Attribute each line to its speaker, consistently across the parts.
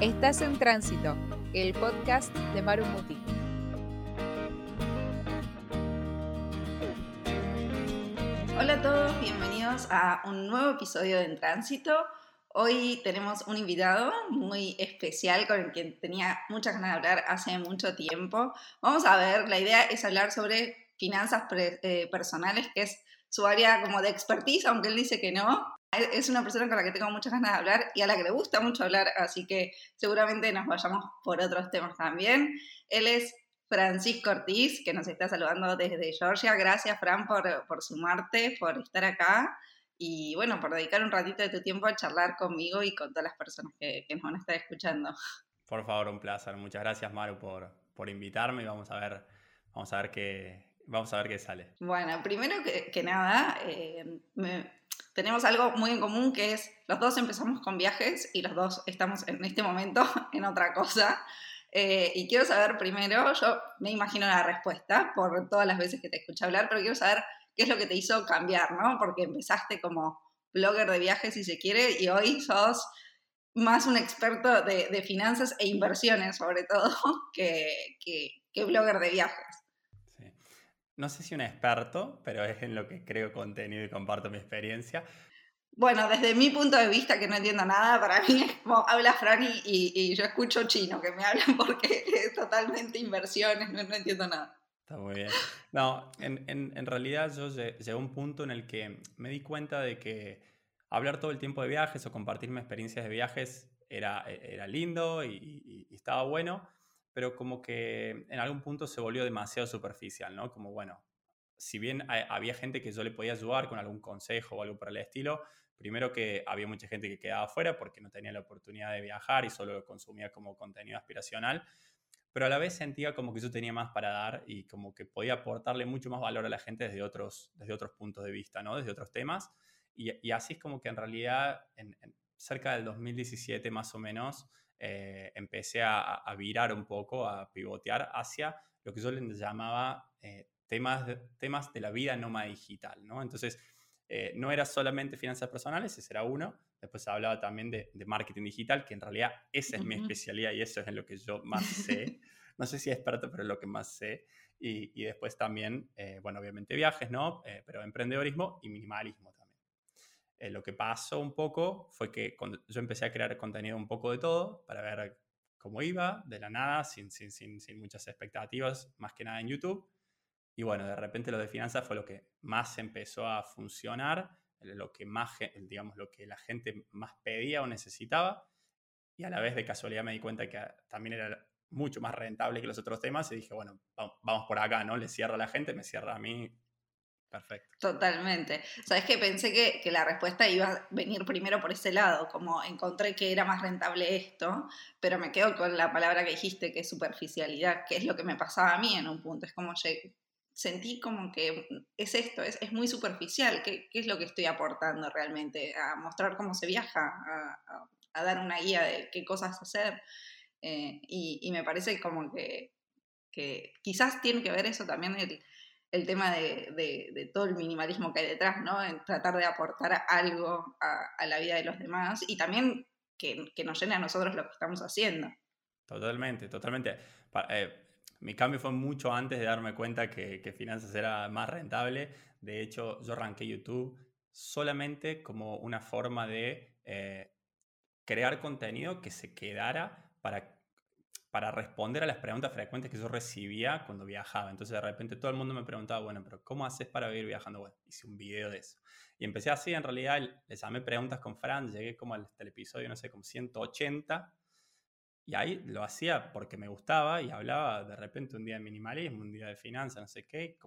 Speaker 1: Estás en Tránsito, el podcast de Maru Muti.
Speaker 2: Hola a todos, bienvenidos a un nuevo episodio de En Tránsito. Hoy tenemos un invitado muy especial con el que tenía muchas ganas de hablar hace mucho tiempo. Vamos a ver, la idea es hablar sobre finanzas eh, personales, que es su área como de expertise, aunque él dice que no. Es una persona con la que tengo muchas ganas de hablar y a la que le gusta mucho hablar, así que seguramente nos vayamos por otros temas también. Él es Francisco Ortiz, que nos está saludando desde Georgia. Gracias, Fran, por, por sumarte, por estar acá y bueno, por dedicar un ratito de tu tiempo a charlar conmigo y con todas las personas que, nos van a estar escuchando.
Speaker 3: Por favor, un placer. Muchas gracias, Maru, por, por invitarme y vamos a ver, vamos a ver qué, vamos a ver qué sale.
Speaker 2: Bueno, primero que, nada, eh, tenemos algo muy en común que es los dos empezamos con viajes y los dos estamos en este momento en otra cosa. Eh, y quiero saber primero, yo me imagino la respuesta por todas las veces que te escuché hablar, pero quiero saber qué es lo que te hizo cambiar, ¿no? Porque empezaste como blogger de viajes, si se quiere, y hoy sos más un experto de, finanzas e inversiones, sobre todo, que, que, blogger de viajes.
Speaker 3: No sé si un experto, pero es en lo que creo contenido y comparto mi experiencia.
Speaker 2: Bueno, desde mi punto de vista, que no entiendo nada, para mí es como habla Fran y, y, yo escucho chino, que me hablan porque es totalmente inversiones, no entiendo nada.
Speaker 3: Está muy bien. No, en, en, en realidad yo llegué a un punto en el que me di cuenta de que hablar todo el tiempo de viajes o compartirme experiencias de viajes era, e, era lindo y, estaba bueno, pero como que en algún punto se volvió demasiado superficial, ¿no? Como, bueno, si bien había gente que yo le podía ayudar con algún consejo o algo por el estilo, primero que había mucha gente que quedaba afuera porque no tenía la oportunidad de viajar y solo lo consumía como contenido aspiracional pero a la vez sentía como que yo tenía más para dar y como que podía aportarle mucho más valor a la gente desde otros, desde otros puntos de vista, ¿no? Desde otros temas. Y, así es como que en realidad, en, cerca del 2017 más o menos, eh, empecé a, virar un poco, a pivotear hacia lo que yo le llamaba eh, temas, de, temas de la vida nómada digital, ¿no? Entonces, eh, no era solamente finanzas personales, ese era uno, Después hablaba también de, marketing digital, que en realidad esa es mi especialidad y eso es en lo que yo más sé. no sé si es experto, pero es lo que más sé. Y, después también, eh, bueno, obviamente viajes, ¿no? Eh, pero emprendedorismo y minimalismo también. Eh, lo que pasó un poco fue que yo empecé a crear contenido un poco de todo para ver cómo iba, de la nada, sin, sin, sin, sin muchas expectativas, más que nada en YouTube. Y bueno, de repente lo de finanzas fue lo que más empezó a funcionar lo que más, digamos, lo que la gente más pedía o necesitaba. Y a la vez de casualidad me di cuenta que también era mucho más rentable que los otros temas y dije, bueno, vamos por acá, ¿no? Le cierra a la gente, me cierra a mí. Perfecto.
Speaker 2: Totalmente. Sabes que pensé que, que, la respuesta iba a venir primero por ese lado, como encontré que era más rentable esto, pero me quedo con la palabra que dijiste, que es superficialidad, que es lo que me pasaba a mí en un punto. Es como, sentí como que es esto, es, es muy superficial, ¿Qué, ¿Qué, es lo que estoy aportando realmente? A mostrar cómo se viaja, a, a, dar una guía de qué cosas hacer. Eh, y, y, me parece como que, que, quizás tiene que ver eso también el, el tema de, de, todo el minimalismo que hay detrás, ¿no? En tratar de aportar algo a, la vida de los demás y también que, nos llene a nosotros lo que estamos haciendo.
Speaker 3: Totalmente, totalmente. Eh, mi cambio fue mucho antes de darme cuenta que, que, finanzas era más rentable. De hecho, yo arranqué YouTube solamente como una forma de eh, crear contenido que se quedara para, para responder a las preguntas frecuentes que yo recibía cuando viajaba. Entonces, de repente todo el mundo me preguntaba, bueno, pero ¿cómo haces para vivir viajando? Bueno, hice un video de eso. Y empecé así, en realidad, le llamé preguntas con Fran, llegué como al, episodio, no sé, como 180 y ahí lo hacía porque me gustaba y hablaba de repente un día de minimalismo, un día de finanzas, no sé qué,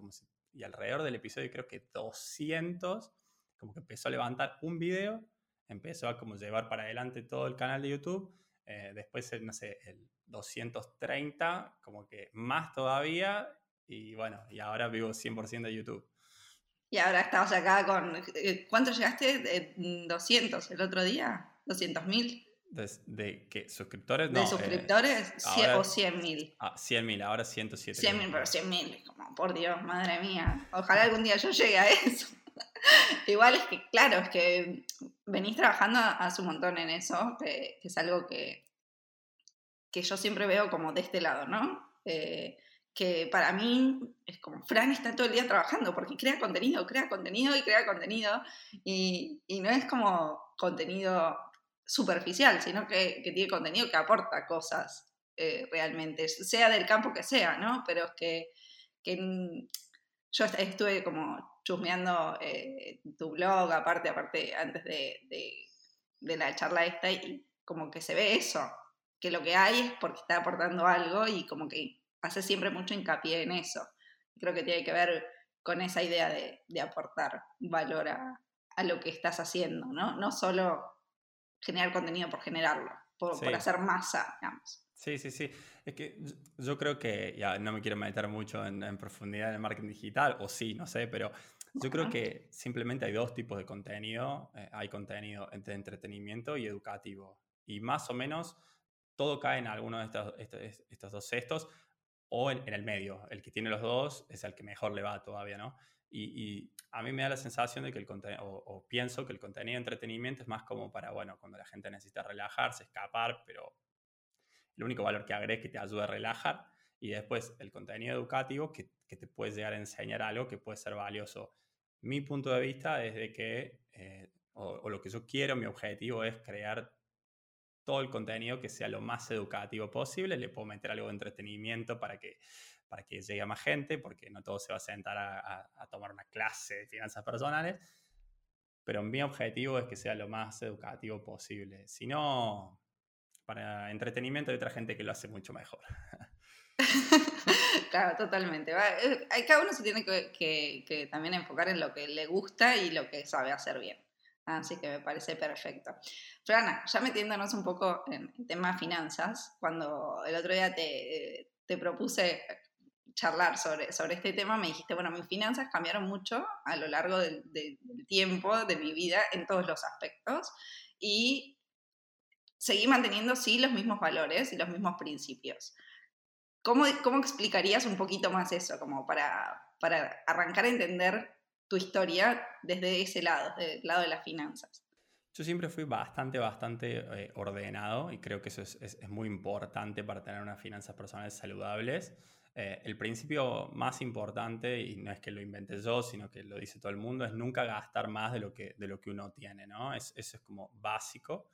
Speaker 3: y alrededor del episodio creo que 200, como que empezó a levantar un video, empezó a como llevar para adelante todo el canal de YouTube, eh, después, no sé, el 230, como que más todavía, y bueno, y ahora vivo 100% de YouTube.
Speaker 2: Y ahora estamos acá con, eh, ¿cuánto llegaste? ¿200 el otro día? ¿200 mil?
Speaker 3: ¿De, qué? ¿Suscriptores?
Speaker 2: No, ¿De eh, suscriptores? o 100 mil.
Speaker 3: Ah, 100 mil, ahora 107
Speaker 2: 100 mil, pero 100 mil, como por Dios, madre mía. Ojalá algún día yo llegue a eso. Igual es que, claro, es que venís trabajando hace un montón en eso, que, es algo que, que yo siempre veo como de este lado, ¿no? Eh, que para mí es como, Fran está todo el día trabajando porque crea contenido, crea contenido y crea contenido y, y no es como contenido superficial, sino que, que tiene contenido que aporta cosas eh, realmente, sea del campo que sea, ¿no? Pero es que, que yo estuve como chusmeando eh, tu blog, aparte, aparte, antes de, de, de la charla esta, y como que se ve eso, que lo que hay es porque está aportando algo y como que hace siempre mucho hincapié en eso. Creo que tiene que ver con esa idea de, de aportar valor a, a, lo que estás haciendo, ¿no? No solo generar contenido por generarlo, por,
Speaker 3: Sí.
Speaker 2: por hacer masa, digamos.
Speaker 3: Sí, sí, sí. Es que yo- creo que, ya no me quiero meter mucho en, en profundidad en el marketing digital, o sí, no sé, pero yo creo que simplemente hay dos tipos de contenido. eh, hay contenido de entretenimiento y educativo. Y más o menos todo cae en alguno de estos, estos, estos dos cestos o en, en el medio. El que tiene los dos es el que mejor le va todavía, ¿no? Y, y a mí me da la sensación de que el contenido, o, o pienso que el contenido de entretenimiento es más como para, bueno, cuando la gente necesita relajarse, escapar, pero el único valor que agrega es que te ayuda a relajar. Y después el contenido educativo que, que te puede llegar a enseñar algo que puede ser valioso. Mi punto de vista es de que, eh, o, lo que yo quiero, mi objetivo es crear todo el contenido que sea lo más educativo posible. Le puedo meter algo de entretenimiento para que, para que llegue a más gente, porque no todo se va a sentar a tomar una clase de finanzas personales. Pero mi objetivo es que sea lo más educativo posible. Si no, para entretenimiento hay otra gente que lo hace mucho mejor.
Speaker 2: claro, totalmente. Eh, Cada uno se tiene que, que- que también enfocar en lo que le gusta y lo que sabe hacer bien. Así que me parece perfecto. Frana, ya metiéndonos un poco en el tema finanzas, cuando el otro día te, te propuse charlar sobre, sobre este tema, me dijiste, bueno, mis finanzas cambiaron mucho a lo largo del- del tiempo de mi vida en todos los aspectos y seguí manteniendo, sí, los mismos valores y los mismos principios. ¿Cómo, cómo explicarías un poquito más eso, como para, para arrancar a entender tu historia desde ese lado, desde el lado de las finanzas?
Speaker 3: Yo siempre fui bastante, bastante eh, ordenado y creo que eso es, es- muy importante para tener unas finanzas personales saludables. Eh, el principio más importante, y no es que lo inventé yo, sino que lo dice todo el mundo, es nunca gastar más de lo que, de lo que uno tiene, ¿no? Es, eso es como básico.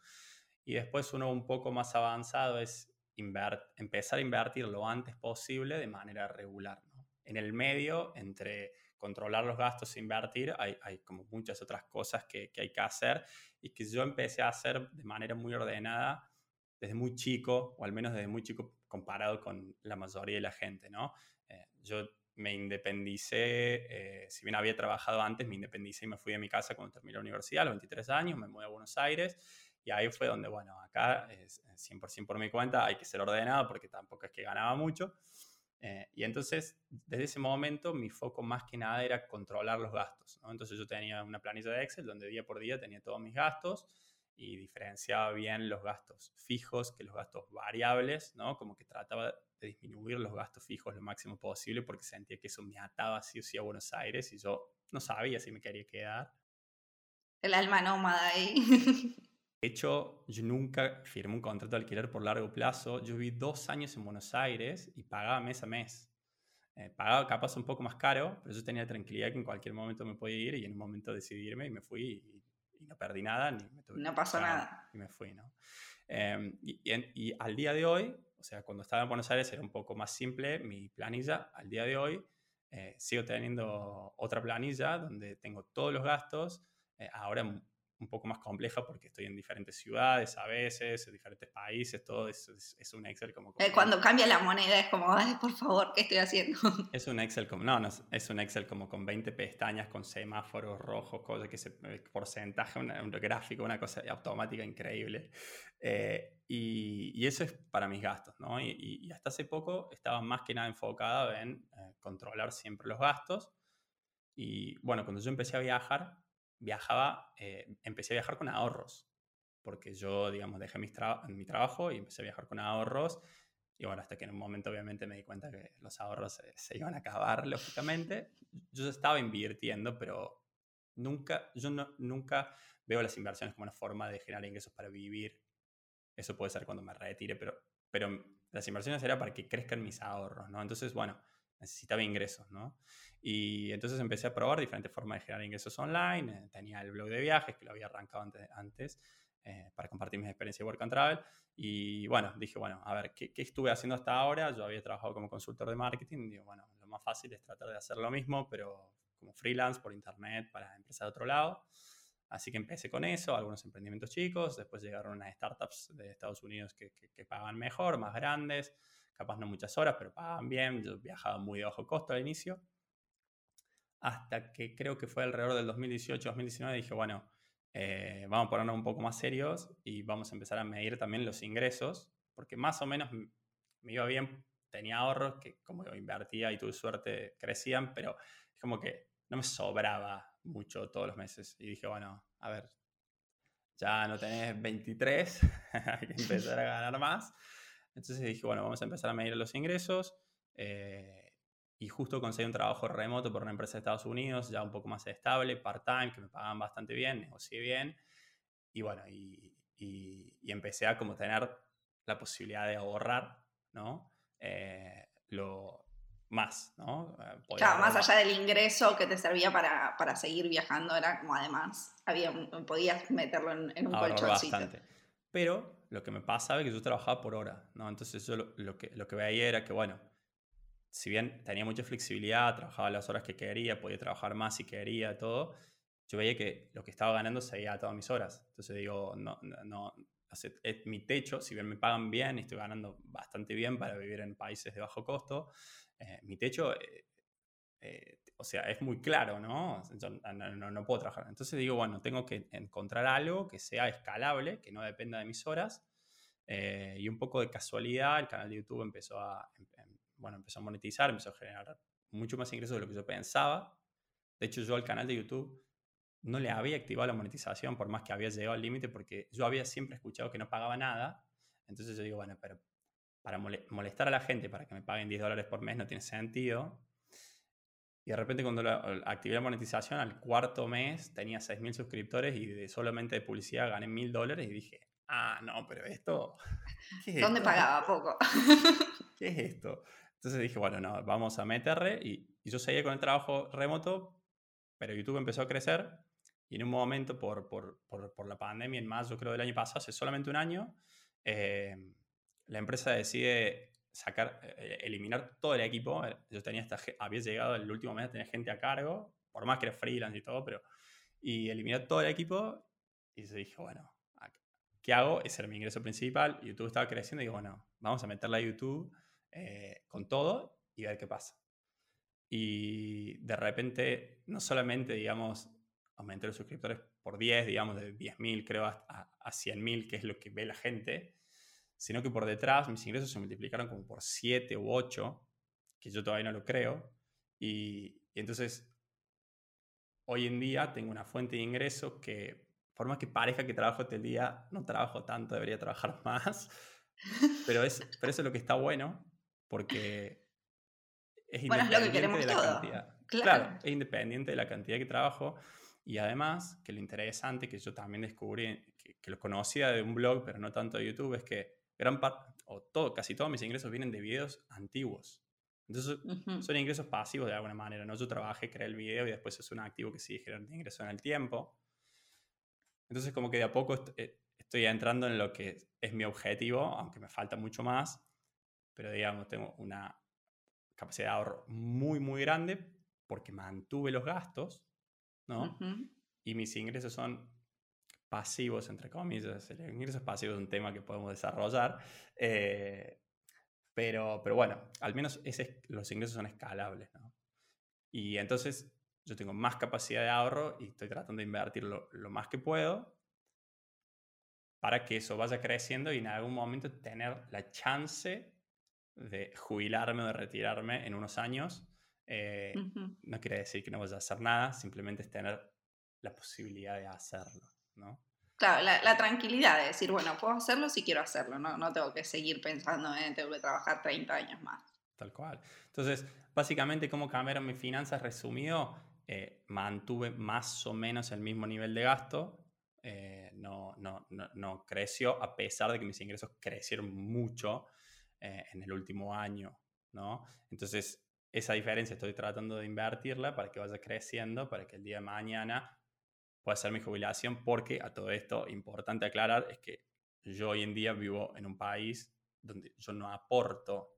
Speaker 3: Y después uno un poco más avanzado es empezar a invertir lo antes posible de manera regular, ¿no? En el medio, entre controlar los gastos e invertir, hay, hay como muchas otras cosas que, que hay que hacer y que yo empecé a hacer de manera muy ordenada desde muy chico, o al menos desde muy chico comparado con la mayoría de la gente, ¿no? Eh, yo me independicé, eh, si bien había trabajado antes, me independicé y me fui de mi casa cuando terminé la universidad, a los 23 años, me mudé a Buenos Aires y ahí fue donde, bueno, acá es 100% por mi cuenta, hay que ser ordenado porque tampoco es que ganaba mucho. Eh, y entonces, desde ese momento, mi foco más que nada era controlar los gastos. ¿no? Entonces yo tenía una planilla de Excel donde día por día tenía todos mis gastos y diferenciaba bien los gastos fijos que los gastos variables, ¿no? Como que trataba de disminuir los gastos fijos lo máximo posible porque sentía que eso me ataba sí o sí a Buenos Aires y yo no sabía si me quería quedar.
Speaker 2: El alma nómada ahí.
Speaker 3: De hecho, yo nunca firmé un contrato de alquiler por largo plazo. Yo viví dos años en Buenos Aires y pagaba mes a mes. Eh, pagaba capaz un poco más caro, pero yo tenía tranquilidad que en cualquier momento me podía ir y en un momento decidirme y me fui y, y no perdí nada ni me tuve
Speaker 2: No pasó nada.
Speaker 3: Y me fui, ¿no? Eh, y, y en- y al día de hoy, o sea, cuando estaba en Buenos Aires era un poco más simple mi planilla. Al día de hoy eh, sigo teniendo otra planilla donde tengo todos los gastos. eh, ahora un poco más compleja porque estoy en diferentes ciudades a veces, en diferentes países, todo es, es, es un Excel como... como
Speaker 2: Eh, Cuando cambia la moneda es como, ay, por favor, ¿qué estoy haciendo?
Speaker 3: Es un Excel como, no, no, es- un Excel como con 20 pestañas, con semáforos rojos, cosas que se, eh, porcentaje, una- un gráfico, una cosa automática increíble. Eh, y, y eso es para mis gastos, ¿no? Y, y- hasta hace poco estaba más que nada enfocado en eh, controlar siempre los gastos. Y bueno, cuando yo empecé a viajar, viajaba, eh, empecé a viajar con ahorros, porque yo, digamos, dejé mis tra- mi trabajo y empecé a viajar con ahorros. Y bueno, hasta que en un momento obviamente me di cuenta que los ahorros se, se iban a acabar, lógicamente. Yo estaba invirtiendo, pero nunca, yo no- nunca veo las inversiones como una forma de generar ingresos para vivir. Eso puede ser cuando me retire, pero pero las inversiones era para que crezcan mis ahorros, ¿no? Entonces, bueno, necesitaba ingresos, ¿no? Y entonces empecé a probar diferentes formas de generar ingresos online. Eh, tenía el blog de viajes, que lo había arrancado antes, antes eh, para compartir mis experiencias de Work and Travel. Y bueno, dije, bueno, a ver, ¿qué, ¿qué, estuve haciendo hasta ahora? Yo había trabajado como consultor de marketing. Digo, bueno, lo más fácil es tratar de hacer lo mismo, pero como freelance por internet para empresas de otro lado. Así que empecé con eso, algunos emprendimientos chicos, después llegaron unas startups de Estados Unidos que, que, que pagan mejor, más grandes, capaz no muchas horas, pero pagaban bien, yo viajaba muy de bajo costo al inicio, hasta que creo que fue alrededor del 2018-2019 dije, bueno, eh, vamos a ponernos un poco más serios y vamos a empezar a medir también los ingresos, porque más o menos me iba bien, tenía ahorros que como invertía y tuve suerte crecían, pero es como que no me sobraba mucho todos los meses. Y dije, bueno, a ver, ya no tenés 23, hay que empezar a ganar más. Entonces dije, bueno, vamos a empezar a medir los ingresos. Eh, y justo conseguí un trabajo remoto por una empresa de Estados Unidos, ya un poco más estable, part-time, que me pagaban bastante bien, negocié bien. Y bueno, y, y, empecé a como tener la posibilidad de ahorrar, ¿no? Eh, lo, más, ¿no?
Speaker 2: Eh, claro, más allá del ingreso que te servía para, para, seguir viajando, era como además, había, podías meterlo en, un colchoncito. Bastante.
Speaker 3: Pero lo que me pasaba es que yo trabajaba por hora, ¿no? Entonces yo lo, que, veía era que, bueno, si bien tenía mucha flexibilidad, trabajaba las horas que quería, podía trabajar más si quería, todo, yo veía que lo que estaba ganando se a todas mis horas. Entonces digo, no, no, es mi techo, si bien me pagan bien estoy ganando bastante bien para vivir en países de bajo costo, eh, mi techo, eh, eh, o sea, es muy claro, ¿no? no, no puedo trabajar. Entonces digo, bueno, tengo que encontrar algo que sea escalable, que no dependa de mis horas. y un poco de casualidad, el canal de YouTube empezó a, em, em, bueno, empezó a monetizar, empezó a generar mucho más ingresos de lo que yo pensaba. De hecho, yo al canal de YouTube no le había activado la monetización por más que había llegado al límite porque yo había siempre escuchado que no pagaba nada. Entonces yo digo, bueno, pero para molestar a la gente para que me paguen 10 dólares por mes no tiene sentido. Y de repente cuando activé la monetización, al cuarto mes tenía 6.000 suscriptores y de solamente de publicidad gané 1.000 dólares y dije, ah, no, pero esto...
Speaker 2: ¿Dónde pagaba poco?
Speaker 3: ¿Qué es esto? Entonces dije, bueno, no, vamos a meterle y, y, yo seguía con el trabajo remoto, pero YouTube empezó a crecer y en un momento por, por, por, por la pandemia, en mayo creo del año pasado, hace solamente un año, eh, la empresa decide sacar, eh, eliminar todo el equipo. Eh, yo tenía esta, había llegado el último mes, tenía gente a cargo, por más que era freelance y todo, pero. Y eliminar todo el equipo. Y se dije, bueno, ¿qué hago? Ese era mi ingreso principal. YouTube estaba creciendo y digo, bueno, vamos a meterla a YouTube eh, con todo y ver qué pasa. Y de repente, no solamente, digamos, aumenté los suscriptores por 10, digamos, de 10.000 creo a, a 100.000, que es lo que ve la gente, sino que por detrás mis ingresos se multiplicaron como por 7 u 8, que yo todavía no lo creo. Y, entonces, hoy en día tengo una fuente de ingresos que, por más que parezca que trabajo todo el día, no trabajo tanto, debería trabajar más. Pero, es, pero eso es lo que está bueno, porque es independiente de la cantidad. Claro. es independiente de la cantidad que trabajo. Y además, que lo interesante que yo también descubrí, que, que, lo conocía de un blog, pero no tanto de YouTube, es que gran parte, o todo, casi todos mis ingresos vienen de videos antiguos. Entonces, son ingresos pasivos de alguna manera, ¿no? Yo trabajé, creé el video y después es un activo que sigue generando ingresos en el tiempo. Entonces, como que de a poco eh, estoy entrando en lo que es mi objetivo, aunque me falta mucho más, pero digamos, tengo una capacidad de ahorro muy, muy grande porque mantuve los gastos, ¿no? Y mis ingresos son pasivos, entre comillas. El ingresos pasivos es un tema que podemos desarrollar. Eh, pero, pero bueno, al menos ese, los ingresos son escalables. ¿no? Y entonces yo tengo más capacidad de ahorro y estoy tratando de invertir lo, más que puedo para que eso vaya creciendo y en algún momento tener la chance de jubilarme o de retirarme en unos años. Eh, no quiere decir que no vaya a hacer nada, simplemente es tener la posibilidad de hacerlo.
Speaker 2: Claro, la, tranquilidad de decir, bueno, puedo hacerlo si quiero hacerlo, no, no tengo que seguir pensando en tengo que trabajar 30 años más.
Speaker 3: Tal cual. Entonces, básicamente, ¿cómo cambiaron mis finanzas? Resumido, eh, mantuve más o menos el mismo nivel de gasto, eh, no, no, no, creció a pesar de que mis ingresos crecieron mucho eh, en el último año, ¿no? Entonces, esa diferencia estoy tratando de invertirla para que vaya creciendo, para que el día de mañana pueda ser mi jubilación, porque a todo esto, importante aclarar, es que yo hoy en día vivo en un país donde yo no aporto,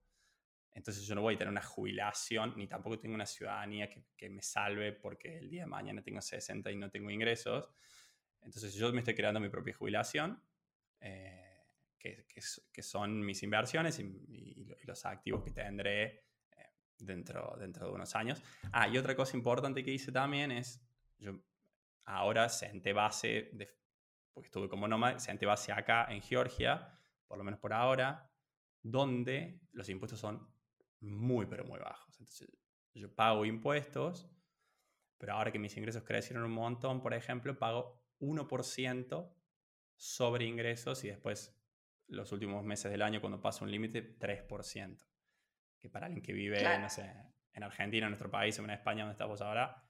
Speaker 3: entonces yo no voy a tener una jubilación, ni tampoco tengo una ciudadanía que, que me salve porque el día de mañana tengo 60 y no tengo ingresos. Entonces yo me estoy creando mi propia jubilación, eh, que, que, son mis inversiones y, los activos que tendré eh, dentro, dentro de unos años. Ah, y otra cosa importante que hice también es, yo ahora senté base, de, porque estuve como nómada, senté base acá en Georgia, por lo menos por ahora, donde los impuestos son muy, pero muy bajos. Entonces yo pago impuestos, pero ahora que mis ingresos crecieron un montón, por ejemplo, pago 1% sobre ingresos y después los últimos meses del año cuando pasa un límite 3%. Que para alguien que vive, no sé, en Argentina, en nuestro país, en España donde estamos ahora,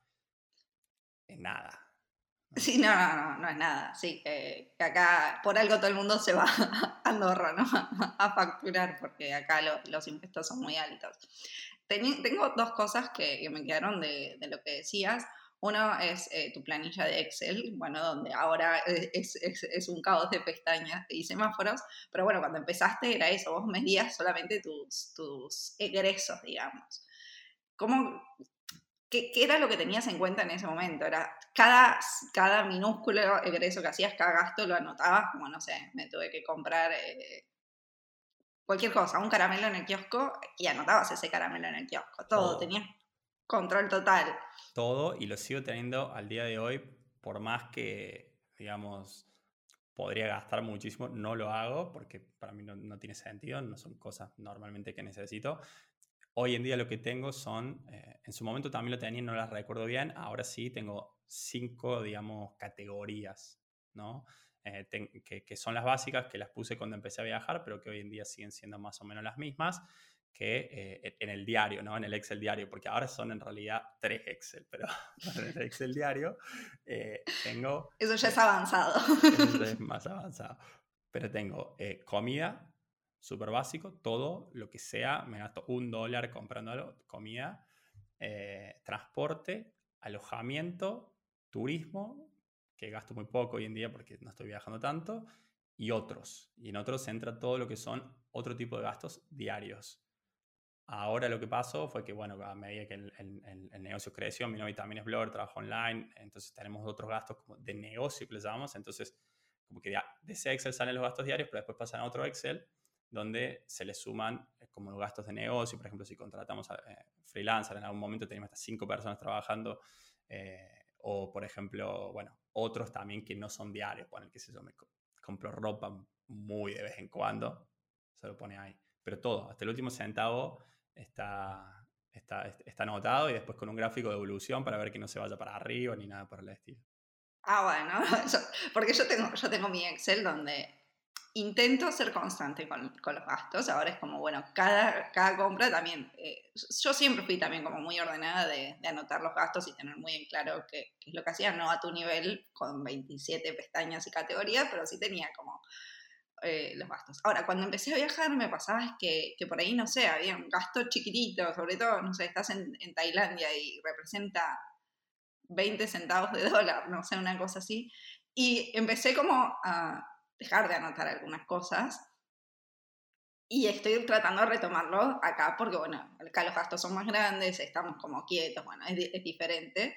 Speaker 3: es nada.
Speaker 2: Sí, no, no, no, no es nada. Sí, que acá por algo todo el mundo se va a Andorra, ¿no? A facturar, porque acá los impuestos son muy altos. tengo dos cosas que, me quedaron de, de, lo que decías. Uno es eh, tu planilla de Excel, bueno, donde ahora es, es, es, un caos de pestañas y semáforos, pero bueno, cuando empezaste era eso, vos medías solamente tus, tus egresos, digamos. ¿Cómo, qué, qué, era lo que tenías en cuenta en ese momento? Era cada, cada minúsculo egreso que hacías, cada gasto lo anotabas, como no sé, me tuve que comprar eh, cualquier cosa, un caramelo en el kiosco y anotabas ese caramelo en el kiosco, todo, tenías control total
Speaker 3: todo y lo sigo teniendo al día de hoy, por más que, digamos, podría gastar muchísimo, no lo hago porque para mí no, tiene sentido, no son cosas normalmente que necesito. Hoy en día lo que tengo son, eh, en su momento también lo tenía no las recuerdo bien, ahora sí tengo cinco, digamos, categorías, ¿no? Eh, que, que, son las básicas, que las puse cuando empecé a viajar, pero que hoy en día siguen siendo más o menos las mismas que eh, en el diario, ¿no? En el Excel diario, porque ahora son en realidad tres Excel, pero en el Excel diario eh, tengo...
Speaker 2: Eso ya es avanzado.
Speaker 3: Eso es más avanzado. Pero tengo eh, comida, súper básico, todo lo que sea, me gasto un dólar comprando comida, transporte, alojamiento, turismo, que gasto muy poco hoy en día porque no estoy viajando tanto, y otros. Y en otros entra todo lo que son otro tipo de gastos diarios. Ahora lo que pasó fue que, bueno, a medida que el, negocio creció, mi novia también es blogger, trabaja online, entonces tenemos otros gastos como de negocio que le llamamos, entonces como que de, ese Excel salen los gastos diarios, pero después pasan a otro Excel donde se le suman eh, como los gastos de negocio, por ejemplo, si contratamos a eh, en algún momento tenemos hasta cinco personas trabajando, eh, o por ejemplo, bueno, otros también que no son diarios, bueno, que sé yo, me compro ropa muy de vez en cuando, se lo pone ahí, pero todo, hasta el último centavo está, está, está anotado y después con un gráfico de evolución para ver que no se vaya para arriba ni nada por el estilo.
Speaker 2: Ah, bueno, porque yo tengo, yo tengo mi Excel donde intento ser constante con, los gastos. Ahora es como, bueno, cada, cada compra también. Eh, yo siempre fui también como muy ordenada de, de, anotar los gastos y tener muy en claro qué, qué, es lo que hacía, no a tu nivel con 27 pestañas y categorías, pero sí tenía como eh, los gastos. Ahora, cuando empecé a viajar me pasaba que, que, por ahí, no sé, había un gasto chiquitito, sobre todo, no sé, estás en, en Tailandia y representa 20 centavos de dólar, no sé, una cosa así. Y empecé como a dejar de anotar algunas cosas y estoy tratando de retomarlo acá porque, bueno, acá los gastos son más grandes, estamos como quietos, bueno, es, diferente.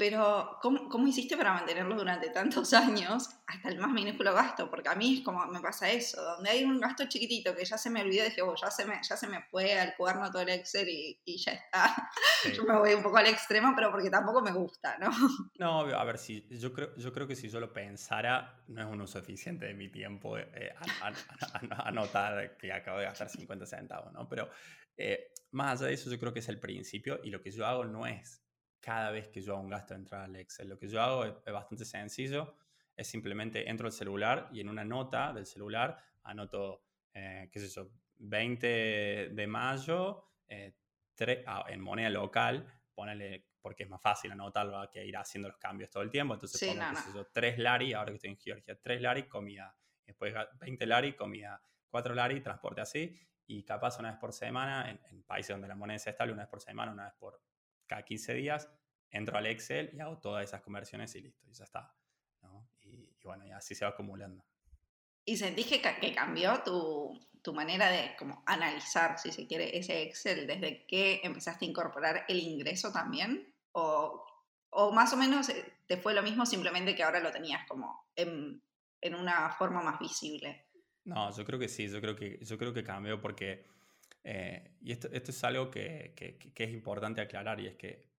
Speaker 2: Pero, ¿cómo, ¿cómo, hiciste para mantenerlo durante tantos años hasta el más minúsculo gasto? Porque a mí es como me pasa eso, donde hay un gasto chiquitito que ya se me olvidó, dije, oh, ya se me, ya se me fue al cuaderno todo el Excel y, y ya está. Yo me voy un poco al extremo, pero porque tampoco me gusta, ¿no?
Speaker 3: No, a ver, si, yo, creo, yo creo que si yo lo pensara, no es un uso eficiente de mi tiempo eh, anotar que acabo de gastar 50 centavos, ¿no? Pero eh, más allá de eso, yo creo que es el principio y lo que yo hago no es cada vez que yo hago un gasto de entrar al Excel. Lo que yo hago es, bastante sencillo, es simplemente entro al celular y en una nota del celular anoto, eh, qué sé yo, 20 de mayo, eh, ah, en moneda local, ponele porque es más fácil anotarlo que ir haciendo los cambios todo el tiempo. Entonces, pongo, 3 lari, ahora que estoy en Georgia, 3 lari, comida. Después 20 lari, comida. 4 lari, transporte así. Y capaz una vez por semana, en, países donde la moneda es estable, una vez por semana, una vez por cada 15 días, entro al Excel y hago todas esas conversiones y listo, y ya está. Y, bueno, y así se va acumulando.
Speaker 2: ¿Y sentís que, que cambió tu, tu manera de como analizar, si se quiere, ese Excel desde que empezaste a incorporar el ingreso también? ¿O, o más o menos eh, te fue lo mismo, simplemente que ahora lo tenías como en, en, una forma más visible?
Speaker 3: No, yo creo que sí, yo creo que, yo creo que cambió porque, eh, y esto, esto es algo que, que, que, es importante aclarar, y es que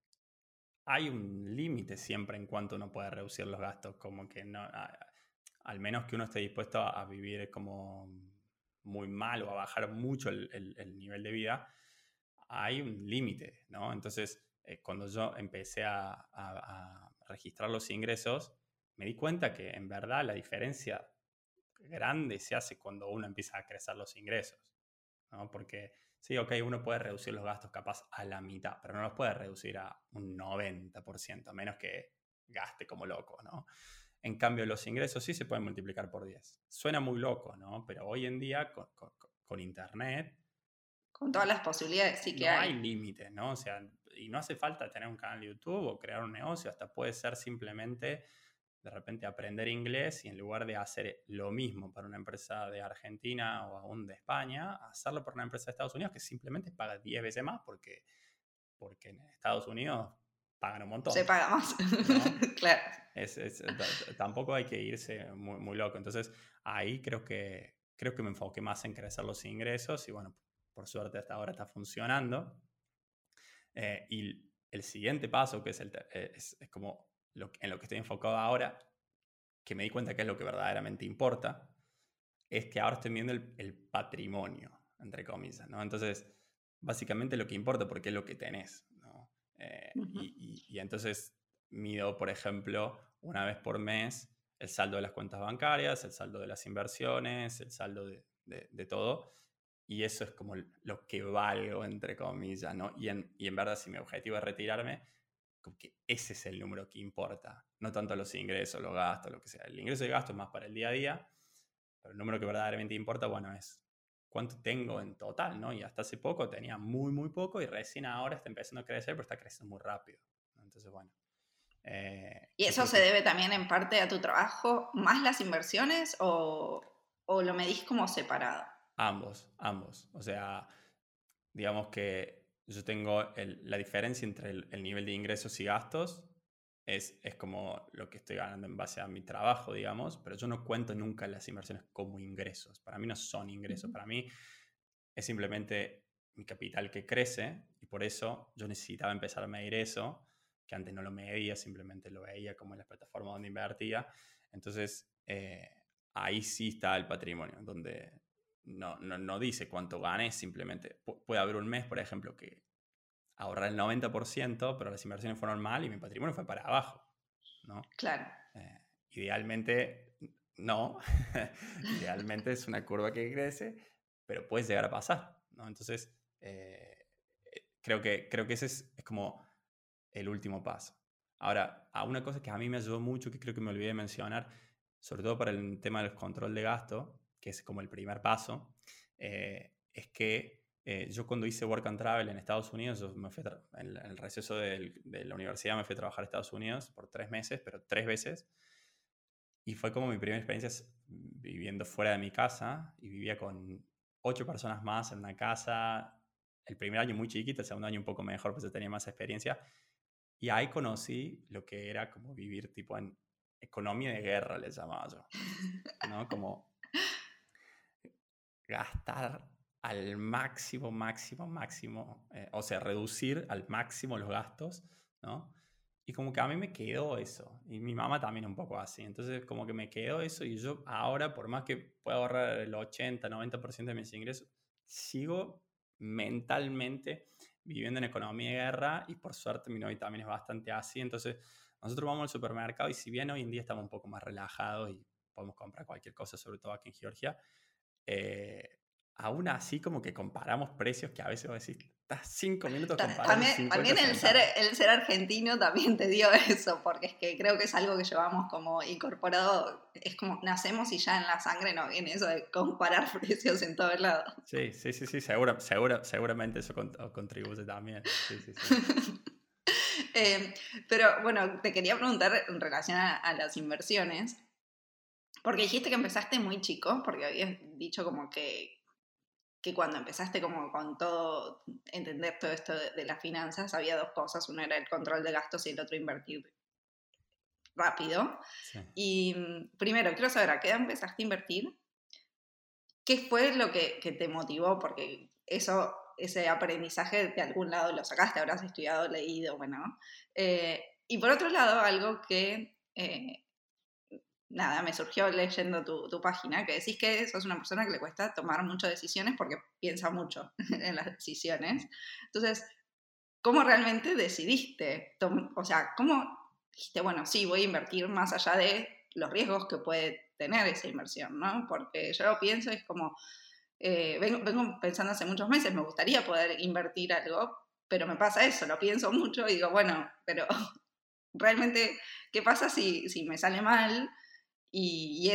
Speaker 3: hay un límite siempre en cuanto uno puede reducir los gastos, como que no, al menos que uno esté dispuesto a, a vivir como muy mal o a bajar mucho el, el, nivel de vida, hay un límite, ¿no? Entonces, eh, cuando yo empecé a, a, registrar los ingresos, me di cuenta que en verdad la diferencia grande se hace cuando uno empieza a crecer los ingresos, ¿no? Porque sí, ok, uno puede reducir los gastos capaz a la mitad, pero no los puede reducir a un 90%, a menos que gaste como loco, ¿no? En cambio, los ingresos sí se pueden multiplicar por 10. Suena muy loco, ¿no? Pero hoy en día, con, Internet...
Speaker 2: Con todas las posibilidades, sí que
Speaker 3: no
Speaker 2: hay.
Speaker 3: hay límites, ¿no? O sea, y no hace falta tener un canal de YouTube o crear un negocio, hasta puede ser simplemente de repente aprender inglés y en lugar de hacer lo mismo para una empresa de Argentina o aún de España, hacerlo para una empresa de Estados Unidos que simplemente paga 10 veces más porque, porque en Estados Unidos pagan un montón.
Speaker 2: Se paga más. claro.
Speaker 3: Es, es, tampoco hay que irse muy, muy, loco. Entonces, ahí creo que, creo que me enfoqué más en crecer los ingresos y bueno, por suerte hasta ahora está funcionando. Eh, y el siguiente paso, que es, el, es, es como lo, en lo que estoy enfocado ahora, que me di cuenta que es lo que verdaderamente importa, es que ahora estoy viendo el, el patrimonio, entre comillas, ¿no? Entonces, básicamente lo que importa porque es lo que tenés, eh, y, entonces mido, por ejemplo, una vez por mes el saldo de las cuentas bancarias, el saldo de las inversiones, el saldo de, de, todo. Y eso es como lo que valgo, entre comillas, ¿no? Y en, y en verdad, si mi objetivo es retirarme, que ese es el número que importa. No tanto los ingresos, los gastos, lo que sea. El ingreso y gasto es más para el día a día, pero el número que verdaderamente importa, bueno, es cuánto tengo en total, ¿no? Y hasta hace poco tenía muy, muy poco y recién ahora está empezando a crecer, pero está creciendo muy rápido. Entonces, bueno.
Speaker 2: Eh, ¿Y eso se debe también en parte a tu trabajo, más las inversiones o, o lo medís como separado?
Speaker 3: Ambos, ambos. O sea, digamos que yo tengo la diferencia entre el, nivel de ingresos y gastos es, es, como lo que estoy ganando en base a mi trabajo, digamos, pero yo no cuento nunca las inversiones como ingresos. Para mí no son ingresos, para mí es simplemente mi capital que crece y por eso yo necesitaba empezar a medir eso, que antes no lo medía, simplemente lo veía como en las plataformas donde invertía. Entonces, eh, ahí sí está el patrimonio, donde no, no, no dice cuánto gané, simplemente puede haber un mes, por ejemplo, que ahorrar el 90%, pero las inversiones fueron mal y mi patrimonio fue para abajo, ¿no?
Speaker 2: Claro.
Speaker 3: Eh, idealmente, no. idealmente es una curva que crece, pero puede llegar a pasar, ¿no? Entonces, eh, creo, que, creo que ese es, es, como el último paso. Ahora, a una cosa que a mí me ayudó mucho, que creo que me olvidé de mencionar, sobre todo para el tema del control de gasto, que es como el primer paso, eh, es que eh, yo cuando hice Work and Travel en Estados Unidos, me fui en, el receso de, la universidad me fui a trabajar a Estados Unidos por tres meses, pero tres veces. Y fue como mi primera experiencia viviendo fuera de mi casa y vivía con ocho personas más en una casa. El primer año muy chiquito, el segundo año un poco mejor, pues yo tenía más experiencia. Y ahí conocí lo que era como vivir tipo en economía de guerra, les llamaba yo. ¿no? Como gastar al máximo, máximo, máximo, eh, o sea, reducir al máximo los gastos, ¿no? Y como que a mí me quedó eso, y mi mamá también un poco así, entonces como que me quedó eso y yo ahora, por más que pueda ahorrar el 80, 90% de mis ingresos, sigo mentalmente viviendo en economía de guerra y por suerte mi novio también es bastante así, entonces nosotros vamos al supermercado y si bien hoy en día estamos un poco más relajados y podemos comprar cualquier cosa, sobre todo aquí en Georgia, eh, aún así como que comparamos precios que a veces vos decís, estás cinco minutos comparando.
Speaker 2: También, también el, ser, el ser argentino también te dio eso, porque es que creo que es algo que llevamos como incorporado, es como nacemos y ya en la sangre no viene eso de comparar precios en todos lados.
Speaker 3: Sí, sí, sí, sí, segura, segura, seguramente eso contribuye también. Sí, sí, sí.
Speaker 2: Eh, pero bueno, te quería preguntar en relación a las inversiones. Porque dijiste que empezaste muy chico, porque habías dicho como que, que cuando empezaste como con todo, entender todo esto de, las finanzas, había dos cosas, uno era el control de gastos y el otro invertir rápido. Y mm, primero, quiero saber, ¿a qué edad empezaste a invertir? ¿Qué fue lo que, que, te motivó? Porque eso, ese aprendizaje de algún lado lo sacaste, habrás estudiado, leído, bueno. Eh, y por otro lado, algo que eh, nada, me surgió leyendo tu, página, que decís que sos una persona que le cuesta tomar muchas decisiones porque piensa mucho en las decisiones. Entonces, ¿cómo realmente decidiste? O sea, ¿cómo dijiste, bueno, sí, voy a invertir más allá de los riesgos que puede tener esa inversión, ¿no? Porque yo lo pienso, es como, eh, vengo, vengo pensando hace muchos meses, me gustaría poder invertir algo, pero me pasa eso, lo pienso mucho y digo, bueno, pero realmente, ¿qué pasa si, si me sale mal? Y,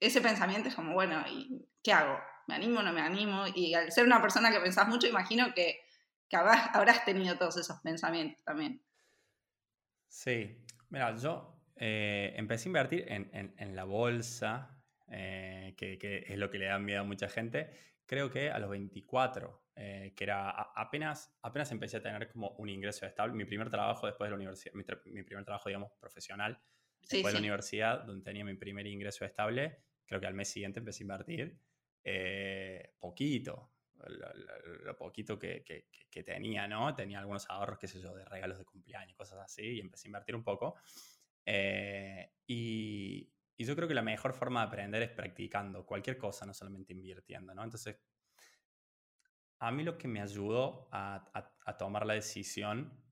Speaker 2: ese pensamiento es como, bueno, ¿y ¿qué hago? ¿Me animo o no me animo? Y al ser una persona que pensás mucho, imagino que, que habrás, tenido todos esos pensamientos también.
Speaker 3: Sí, mira, yo eh, empecé a invertir en, en, la bolsa, eh, que, que, es lo que le da miedo a mucha gente, creo que a los 24, eh, que era apenas, apenas empecé a tener como un ingreso estable. Mi primer trabajo después de la universidad, mi, mi primer trabajo, digamos, profesional, Después de la universidad, donde tenía mi primer ingreso estable, creo que al mes siguiente empecé a invertir eh, poquito, lo, poquito que, que, que, tenía, ¿no? Tenía algunos ahorros, qué sé yo, de regalos de cumpleaños, cosas así, y empecé a invertir un poco. Eh, y, y, yo creo que la mejor forma de aprender es practicando cualquier cosa, no solamente invirtiendo, ¿no? Entonces, a mí lo que me ayudó a, a, a tomar la decisión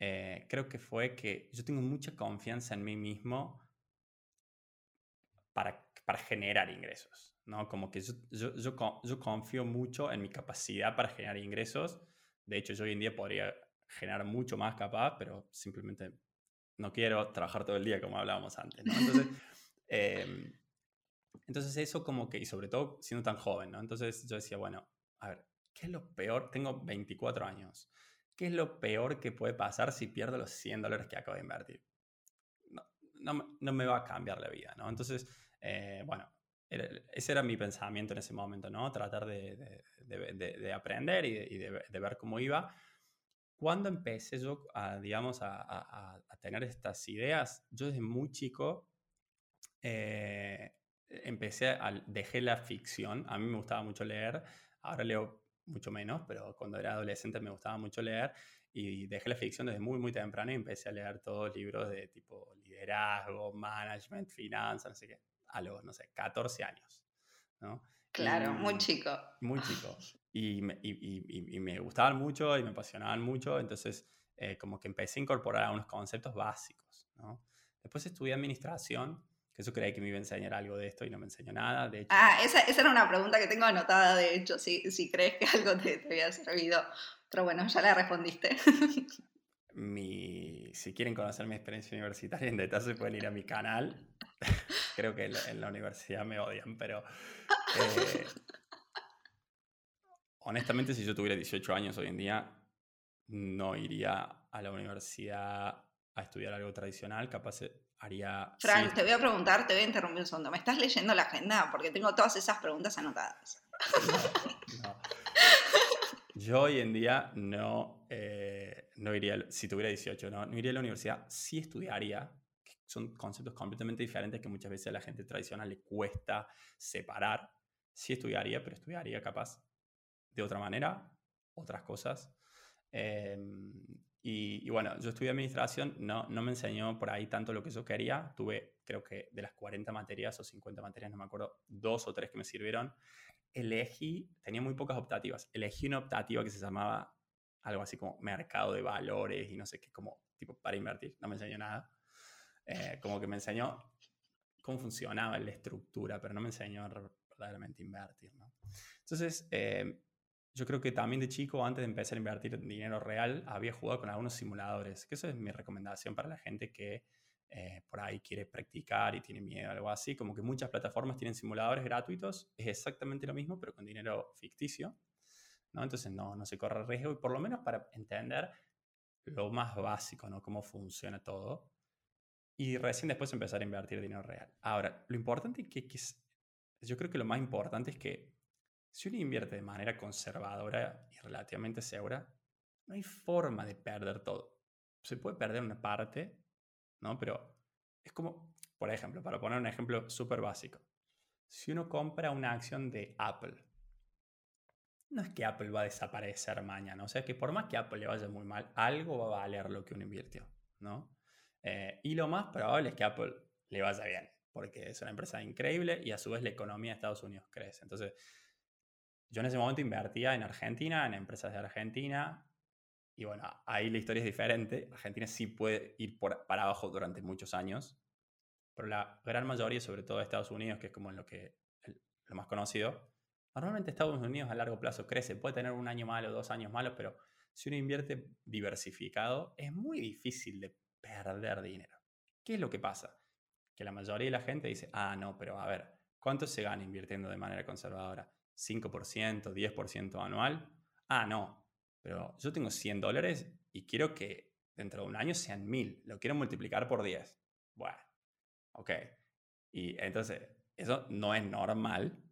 Speaker 3: eh, creo que fue que yo tengo mucha confianza en mí mismo para, para generar ingresos, ¿no? Como que yo, yo, yo, yo, confío mucho en mi capacidad para generar ingresos. De hecho, yo hoy en día podría generar mucho más capaz, pero simplemente no quiero trabajar todo el día como hablábamos antes, ¿no? Entonces, em, entonces eso como que, y sobre todo siendo tan joven, ¿no? Entonces yo decía, bueno, a ver, ¿qué es lo peor? Tengo 24 años. ¿Qué es lo peor que puede pasar si pierdo los 100 dólares que acabo de invertir? No, no, me va a cambiar la vida, ¿no? Entonces, eh, bueno, ese era mi pensamiento en ese momento, ¿no? Tratar de, de, de, aprender y, de, ver cómo iba. Cuando empecé yo, a, digamos, a, tener estas ideas, yo desde muy chico eh, empecé a, dejé la ficción, a mí me gustaba mucho leer, ahora leo mucho menos, pero cuando era adolescente me gustaba mucho leer y dejé la ficción desde muy, muy temprano y empecé a leer todos libros de tipo liderazgo, management, finanzas, sé qué, a los, no sé, 14 años, ¿no?
Speaker 2: Claro, muy chico.
Speaker 3: Muy chico. Y me, y, y, me gustaban mucho y me apasionaban mucho, entonces eh, como que empecé a incorporar algunos conceptos básicos, ¿no? Después estudié administración eso creía que me iba a enseñar algo de esto y no me enseñó nada. De hecho,
Speaker 2: ah, esa, esa era una pregunta que tengo anotada, de hecho, si, si crees que algo te, te había servido. Pero bueno, ya la respondiste.
Speaker 3: Mi, si quieren conocer mi experiencia universitaria en detalle, pueden ir a mi canal. Creo que en la, universidad me odian, pero... Eh, honestamente, si yo tuviera 18 años hoy en día, no iría a la universidad a estudiar algo tradicional, capaz haría...
Speaker 2: Frank, te voy a preguntar, te voy a interrumpir un segundo. ¿Me estás leyendo la agenda? Porque tengo todas esas preguntas anotadas.
Speaker 3: Yo hoy en día no, eh, no iría, si tuviera 18, no, no iría a la universidad, sí estudiaría, son conceptos completamente diferentes que muchas veces a la gente tradicional le cuesta separar. Sí estudiaría, pero estudiaría capaz de otra manera, otras cosas. Eh, y, bueno, yo estudié administración, no, no me enseñó por ahí tanto lo que yo quería. Tuve, creo que de las 40 materias o 50 materias, no me acuerdo, dos o tres que me sirvieron. Elegí, tenía muy pocas optativas. Elegí una optativa que se llamaba algo así como mercado de valores y no sé qué, como tipo para invertir. No me enseñó nada. Eh, como que me enseñó cómo funcionaba la estructura, pero no me enseñó verdaderamente invertir. ¿no? Entonces, eh, yo creo que también de chico, antes de empezar a invertir dinero real, había jugado con algunos simuladores, que eso es mi recomendación para la gente que eh, por ahí quiere practicar y tiene miedo, algo así, como que muchas plataformas tienen simuladores gratuitos, es exactamente lo mismo, pero con dinero ficticio, ¿no? Entonces no, no se corre riesgo y por lo menos para entender lo más básico, ¿no? Cómo funciona todo. Y recién después empezar a invertir dinero real. Ahora, lo importante que, que yo creo que lo más importante es que si uno invierte de manera conservadora y relativamente segura, no hay forma de perder todo. Se puede perder una parte, ¿no? Pero es como, por ejemplo, para poner un ejemplo súper básico. Si uno compra una acción de Apple, no es que Apple va a desaparecer mañana. O sea, que por más que Apple le vaya muy mal, algo va a valer lo que uno invirtió, ¿no? Eh, y lo más probable es que Apple le vaya bien, porque es una empresa increíble y a su vez la economía de Estados Unidos crece. Entonces, yo en ese momento invertía en Argentina, en empresas de Argentina, y bueno, ahí la historia es diferente. Argentina sí puede ir para abajo durante muchos años, pero la gran mayoría, sobre todo de Estados Unidos, que es como lo, que, lo más conocido, normalmente Estados Unidos a largo plazo crece. Puede tener un año malo, dos años malos, pero si uno invierte diversificado, es muy difícil de perder dinero. ¿Qué es lo que pasa? Que la mayoría de la gente dice, ah, no, pero a ver, ¿cuánto se gana invirtiendo de manera conservadora? ¿5%, 10% anual? Ah, no, pero yo tengo 100 dólares y quiero que dentro de un año sean 1000. Lo quiero multiplicar por 10. Bueno, ok. Y entonces, eso no es normal.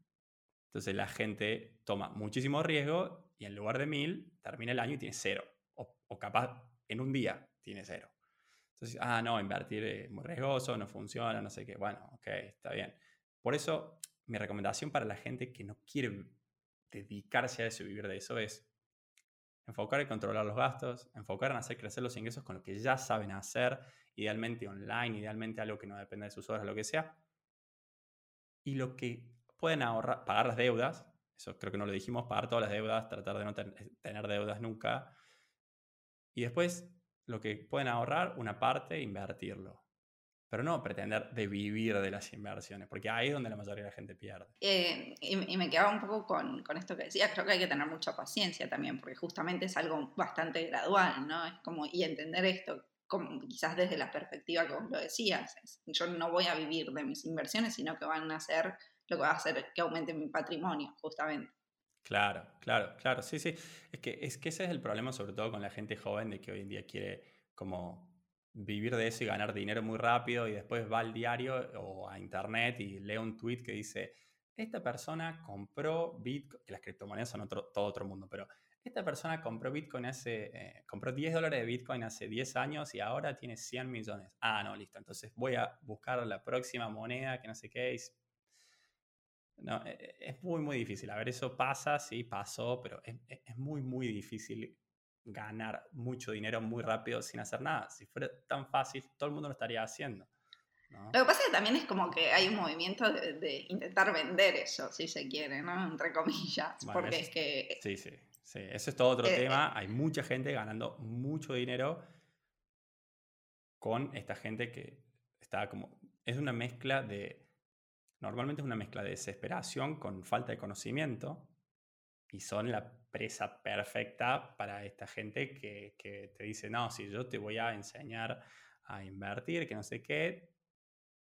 Speaker 3: Entonces la gente toma muchísimo riesgo y en lugar de 1000 termina el año y tiene cero. O, capaz en un día tiene cero. Entonces, ah, no, invertir es muy riesgoso, no funciona, no sé qué. Bueno, ok, está bien. Por eso, mi recomendación para la gente que no quiere dedicarse a eso y vivir de eso es enfocar en controlar los gastos, enfocar en hacer crecer los ingresos con lo que ya saben hacer, idealmente online, idealmente algo que no dependa de sus horas, lo que sea. Y lo que pueden ahorrar, pagar las deudas, eso creo que no lo dijimos, pagar todas las deudas, tratar de no tener deudas nunca. Y después, lo que pueden ahorrar, una parte, invertirlo pero no pretender de vivir de las inversiones, porque ahí es donde la mayoría de la gente pierde.
Speaker 2: Eh, y, me quedaba un poco con, con, esto que decías, creo que hay que tener mucha paciencia también, porque justamente es algo bastante gradual, ¿no? Es como, y entender esto, como quizás desde la perspectiva que vos lo decías, yo no voy a vivir de mis inversiones, sino que van a ser lo que va a hacer que aumente mi patrimonio, justamente.
Speaker 3: Claro, claro, claro, sí, sí. Es que, es que ese es el problema sobre todo con la gente joven de que hoy en día quiere como vivir de eso y ganar dinero muy rápido y después va al diario o a internet y lee un tweet que dice, esta persona compró Bitcoin, que las criptomonedas son otro, todo otro mundo, pero esta persona compró Bitcoin hace, eh, compró 10 dólares de Bitcoin hace 10 años y ahora tiene 100 millones. Ah, no, listo. Entonces voy a buscar la próxima moneda que no sé qué. Es, no, e, e, es muy, muy difícil. A ver, eso pasa, sí, pasó, pero es, es muy, muy difícil ganar mucho dinero muy rápido sin hacer nada. Si fuera tan fácil, todo el mundo lo estaría haciendo.
Speaker 2: Lo que pasa es que también es como que hay un movimiento de, intentar vender eso, si se quiere, ¿no? Entre comillas. porque es que...
Speaker 3: Sí, sí, sí. Eso es todo otro eh, tema. Eh. Hay mucha gente ganando mucho dinero con esta gente que está como... Es una mezcla de... Normalmente es una mezcla de desesperación con falta de conocimiento y son la presa perfecta para esta gente que, que, te dice, no, si yo te voy a enseñar a invertir, que no sé qué,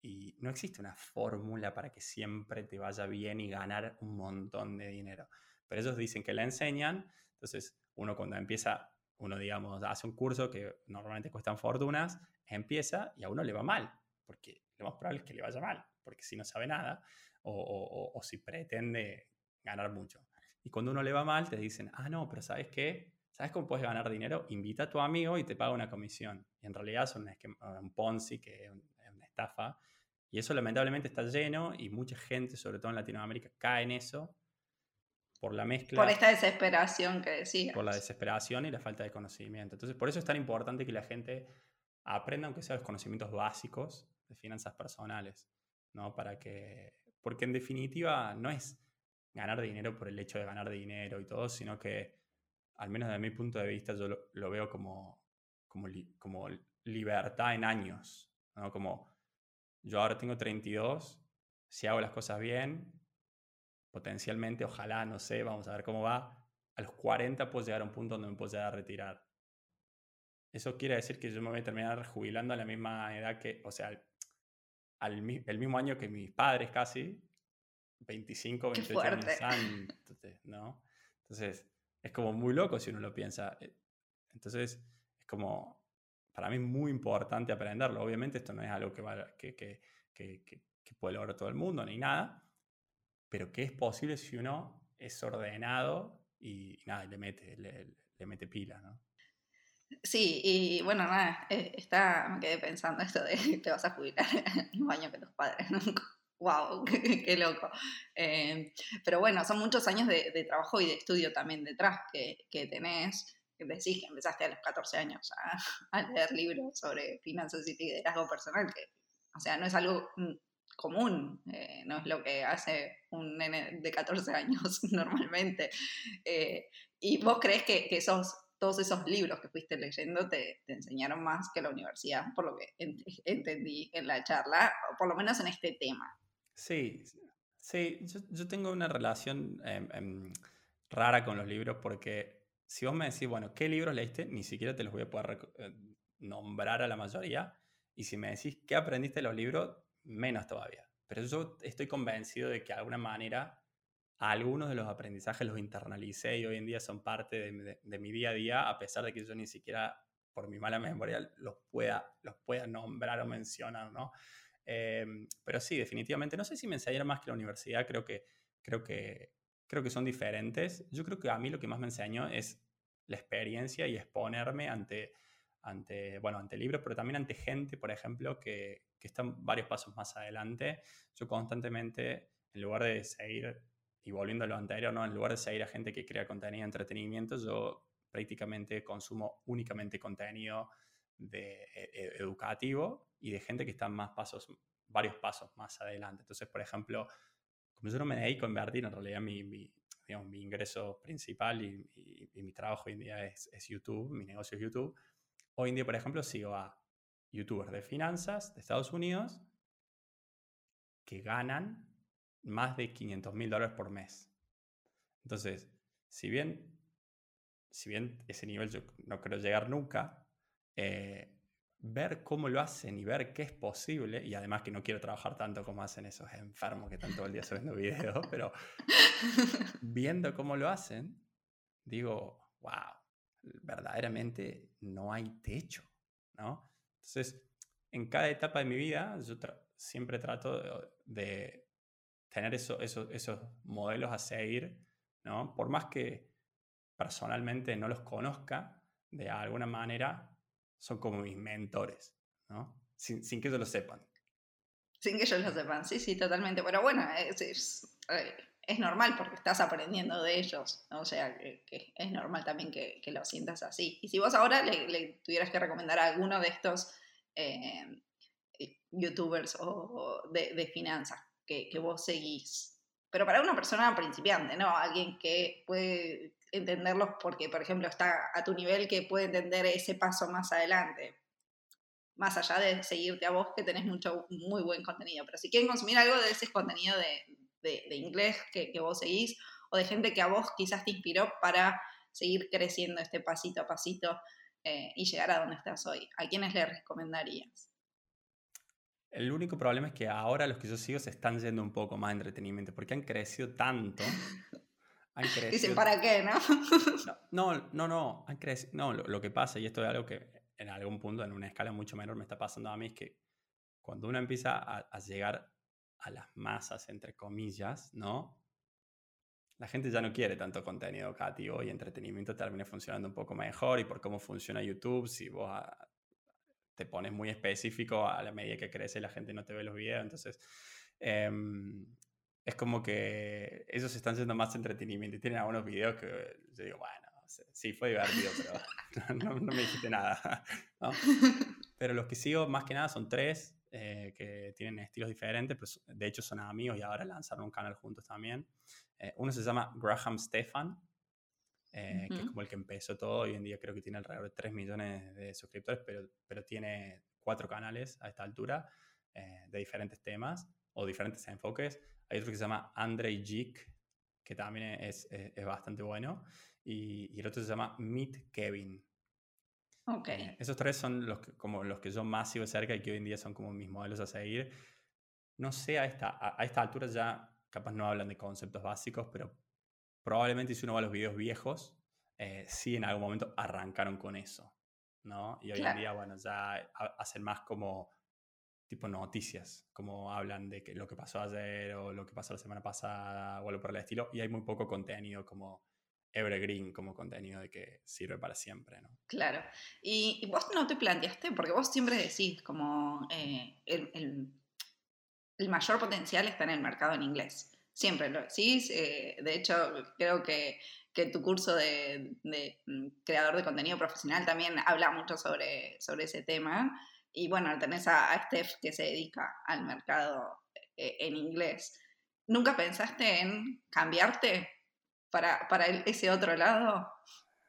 Speaker 3: y no existe una fórmula para que siempre te vaya bien y ganar un montón de dinero. Pero ellos dicen que la enseñan, entonces uno cuando empieza, uno digamos, hace un curso que normalmente cuestan fortunas, empieza y a uno le va mal, porque lo más probable es que le vaya mal, porque si no sabe nada o, o, o si pretende ganar mucho. Y cuando uno le va mal, te dicen, ah, no, pero ¿sabes qué? ¿Sabes cómo puedes ganar dinero? Invita a tu amigo y te paga una comisión. Y en realidad es un, un Ponzi, que es, una estafa. Y eso lamentablemente está lleno y mucha gente, sobre todo en Latinoamérica, cae en eso por la mezcla.
Speaker 2: Por esta desesperación que decías.
Speaker 3: Por la desesperación y la falta de conocimiento. Entonces, por eso es tan importante que la gente aprenda, aunque sea los conocimientos básicos de finanzas personales, ¿no? Para que, porque en definitiva no es ganar dinero por el hecho de ganar dinero y todo, sino que, al menos desde mi punto de vista, yo lo, veo como, como, como libertad en años, ¿no? Como yo ahora tengo 32, si hago las cosas bien, potencialmente, ojalá, no sé, vamos a ver cómo va, a los 40 puedo llegar a un punto donde me puedo llegar a retirar. Eso quiere decir que yo me voy a terminar jubilando a la misma edad que, o sea, al, el mismo año que mis padres casi, 25, 28 años antes, ¿no? Entonces, es como muy loco si uno lo piensa. Eh, entonces, es como, para mí es muy importante aprenderlo. Obviamente esto no es algo que, va, que, que, que, que puede lograr todo el mundo ni nada, pero que es posible si uno es ordenado y, nada, le mete, le, mete pila, ¿no?
Speaker 2: Sí, y bueno, nada, eh, está, me quedé pensando esto de te vas a jubilar el mismo año que tus padres, ¿no? ¡Wow! ¡Qué, loco! Eh, pero bueno, son muchos años de, trabajo y de estudio también detrás que, que tenés. Decís que empezaste a los 14 años a, a, leer libros sobre finanzas y liderazgo personal, que, o sea, no es algo mm, común, eh, no es lo que hace un nene de 14 años normalmente. Eh, ¿Y vos crees que, que esos, todos esos libros que fuiste leyendo te, te, enseñaron más que la universidad, por lo que entendí en la charla, o por lo menos en este tema?
Speaker 3: Sí, sí, yo, yo tengo una relación em, em, rara con los libros porque si vos me decís, bueno, ¿qué libros leíste? Ni siquiera te los voy a poder eh, nombrar a la mayoría. Y si me decís, ¿qué aprendiste de los libros? menos todavía. Pero yo estoy convencido de que de alguna manera algunos de los aprendizajes los internalicé y hoy en día son parte de, mi día a día, a pesar de que yo ni siquiera por mi mala memoria los pueda, los pueda nombrar o mencionar, ¿no? Em, pero sí, definitivamente, no sé si me enseñaron más que la universidad, creo que, creo, que, creo que son diferentes. Yo creo que a mí lo que más me enseñó es la experiencia y exponerme ante, ante, bueno, ante libros, pero también ante gente, por ejemplo, que, que están varios pasos más adelante. Yo constantemente, en lugar de seguir, y volviendo a lo anterior, ¿no? en lugar de seguir a gente que crea contenido entretenimiento, yo prácticamente consumo únicamente contenido de, e, e, educativo y de gente que está más pasos, varios pasos más adelante. Entonces, por ejemplo, como yo no me dedico a invertir, en realidad mi, mi, digamos, mi ingreso principal y, mi trabajo hoy en día es, es YouTube, mi negocio es YouTube. Hoy en día, por ejemplo, sigo a youtubers de finanzas de Estados Unidos que ganan más de 500 mil dólares por mes. Entonces, si bien, si bien ese nivel yo no creo llegar nunca, eh, ver cómo lo hacen y ver qué es posible, y además que no quiero trabajar tanto como hacen esos enfermos que están todo el día subiendo videos, pero viendo cómo lo hacen, digo, wow, verdaderamente no hay techo, ¿no? Entonces, en cada etapa de mi vida, yo siempre trato de, tener esos modelos a seguir, ¿no? Por más que personalmente no los conozca, de alguna manera son como mis mentores, ¿no? Sin, que ellos lo sepan.
Speaker 2: Sin que ellos lo sepan, sí, sí, totalmente. Pero bueno, es, es, eh, normal porque estás aprendiendo de ellos. O sea, que, es normal también que, lo sientas así. Y si vos ahora le, le tuvieras que recomendar a alguno de estos eh, eh, youtubers o, de, finanzas que, vos seguís. Pero para una persona principiante, ¿no? Alguien que puede entenderlos porque, por ejemplo, está a tu nivel que puede entender ese paso más adelante. Más allá de seguirte a vos, que tenés mucho, muy buen contenido. Pero si quieren consumir algo de ese contenido de, inglés que, vos seguís, o de gente que a vos quizás te inspiró para seguir creciendo este pasito a pasito eh, y llegar a donde estás hoy? ¿A quiénes le recomendarías?
Speaker 3: El único problema es que ahora los que yo sigo se están yendo un poco más entretenimiento porque han crecido tanto.
Speaker 2: Han crecido... Dicen, ¿para qué, no?
Speaker 3: no, no, no, han crecido. No, lo, que pasa, y esto es algo que en algún punto, en una escala mucho menor, me está pasando a mí, es que cuando uno empieza a, a llegar a las masas, entre comillas, ¿no? la gente ya no quiere tanto contenido educativo y entretenimiento termina funcionando un poco mejor y por cómo funciona YouTube, si vos ah, te pones muy específico a la medida que crece la gente no te ve los videos, entonces em, es como que ellos están siendo más entretenimiento y tienen algunos videos que yo digo, bueno, sí, fue divertido, pero no, me dijiste nada. Pero los que sigo más que nada son tres, eh, que tienen estilos diferentes, pero de hecho son amigos y ahora lanzaron un canal juntos también. Eh, uno se llama Graham Stefan, eh, que es como el que empezó todo. Hoy en día creo que tiene alrededor de 3 millones de suscriptores, pero, pero tiene cuatro canales a esta altura eh, de diferentes temas o diferentes enfoques. Hay otro que se llama Andrei Jik que también es, es, bastante bueno. Y, y, el otro se llama Meet Kevin.
Speaker 2: Ok.
Speaker 3: Eh, esos tres son los que, como los que yo más sigo cerca y que hoy en día son como mis modelos a seguir. No sé, a esta, a, esta altura ya capaz no hablan de conceptos básicos, pero probablemente si uno va a los videos viejos, eh, sí en algún momento arrancaron con eso, ¿no? Y hoy en día, bueno, ya hacen más como tipo noticias, como hablan de que lo que pasó ayer o lo que pasó la semana pasada o algo por el estilo, y hay muy poco contenido como evergreen, como contenido de que sirve para siempre, ¿no?
Speaker 2: Claro. Y, vos no te planteaste, porque vos siempre decís como eh, el, el, mayor potencial está en el mercado en inglés. Siempre lo decís. Eh, de hecho, creo que, que tu curso de, de, mm, creador de contenido profesional también habla mucho sobre, sobre ese tema. Y bueno, tenés a, a Steph que se dedica al mercado eh, en inglés. ¿Nunca pensaste en cambiarte para, para ese otro lado?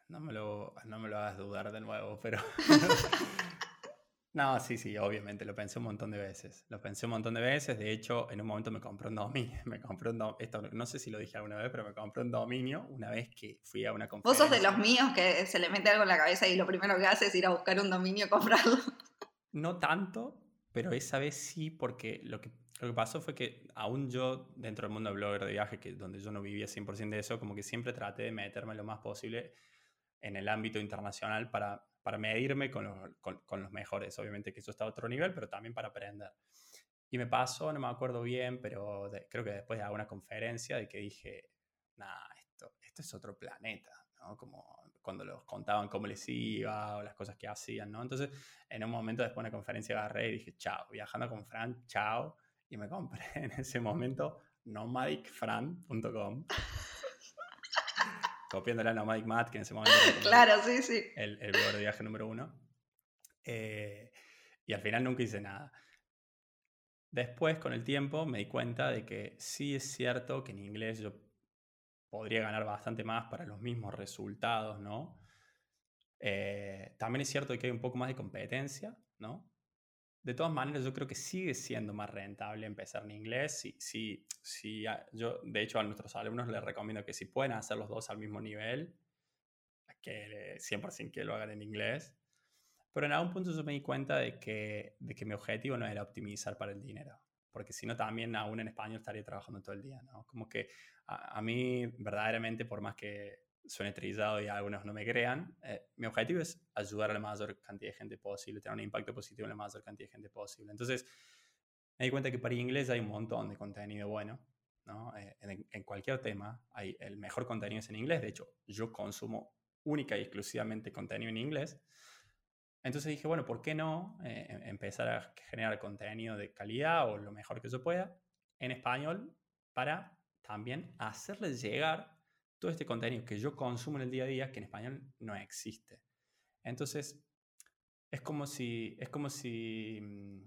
Speaker 3: No me, lo, no me lo hagas dudar de nuevo, pero... no, sí, sí, obviamente, lo pensé un montón de veces. Lo pensé un montón de veces. De hecho, en un momento me compré un dominio. Me compré un Esto, no sé si lo dije alguna vez, pero me compré un dominio una vez que fui a una conferencia.
Speaker 2: Vos sos de los míos que se le mete algo en la cabeza y lo primero que hace es ir a buscar un dominio y comprarlo.
Speaker 3: No tanto, pero esa vez sí, porque lo que, lo que pasó fue que aún yo, dentro del mundo de blogger de viaje, que donde yo no vivía 100% de eso, como que siempre traté de meterme lo más posible en el ámbito internacional para, para medirme con los, con, los mejores. Obviamente que eso está a otro nivel, pero también para aprender. Y me pasó, no me acuerdo bien, pero creo que después de alguna conferencia de que dije, nah, esto, esto es otro planeta, ¿no? Como cuando los contaban cómo les iba o las cosas que hacían, ¿no? Entonces, en un momento después de una conferencia agarré y dije, chao, viajando con Fran, chao. Y me compré en ese momento nomadicfran.com. copiándole a Nomadic Mat, que en ese momento
Speaker 2: claro, sí, sí.
Speaker 3: el, el blog de viaje número uno. Eh, y al final nunca hice nada. Después, con el tiempo, me di cuenta de que sí es cierto que en inglés yo podría ganar bastante más para los mismos resultados, ¿no? Eh, también es cierto que hay un poco más de competencia, ¿no? De todas maneras, yo creo que sigue siendo más rentable empezar en inglés. Si, si, si yo, de hecho, a nuestros alumnos les recomiendo que si pueden hacer los dos al mismo nivel, que 100% que lo hagan en inglés. Pero en algún punto yo me di cuenta de que, de que mi objetivo no era optimizar para el dinero porque si no también aún en español estaría trabajando todo el día, ¿no? Como que a, mí verdaderamente, por más que suene trillado y algunos no me crean, eh, mi objetivo es ayudar a la mayor cantidad de gente posible, tener un impacto positivo en la mayor cantidad de gente posible. Entonces, me di cuenta que para inglés hay un montón de contenido bueno, ¿no? Eh, en, en, cualquier tema, hay, el mejor contenido es en inglés. De hecho, yo consumo única y exclusivamente contenido en inglés. Entonces dije, bueno, ¿por qué no eh, em, empezar a generar contenido de calidad o lo mejor que yo pueda en español para también hacerle llegar todo este contenido que yo consumo en el día a día que en español no existe. Entonces, es como si, es como si, mm,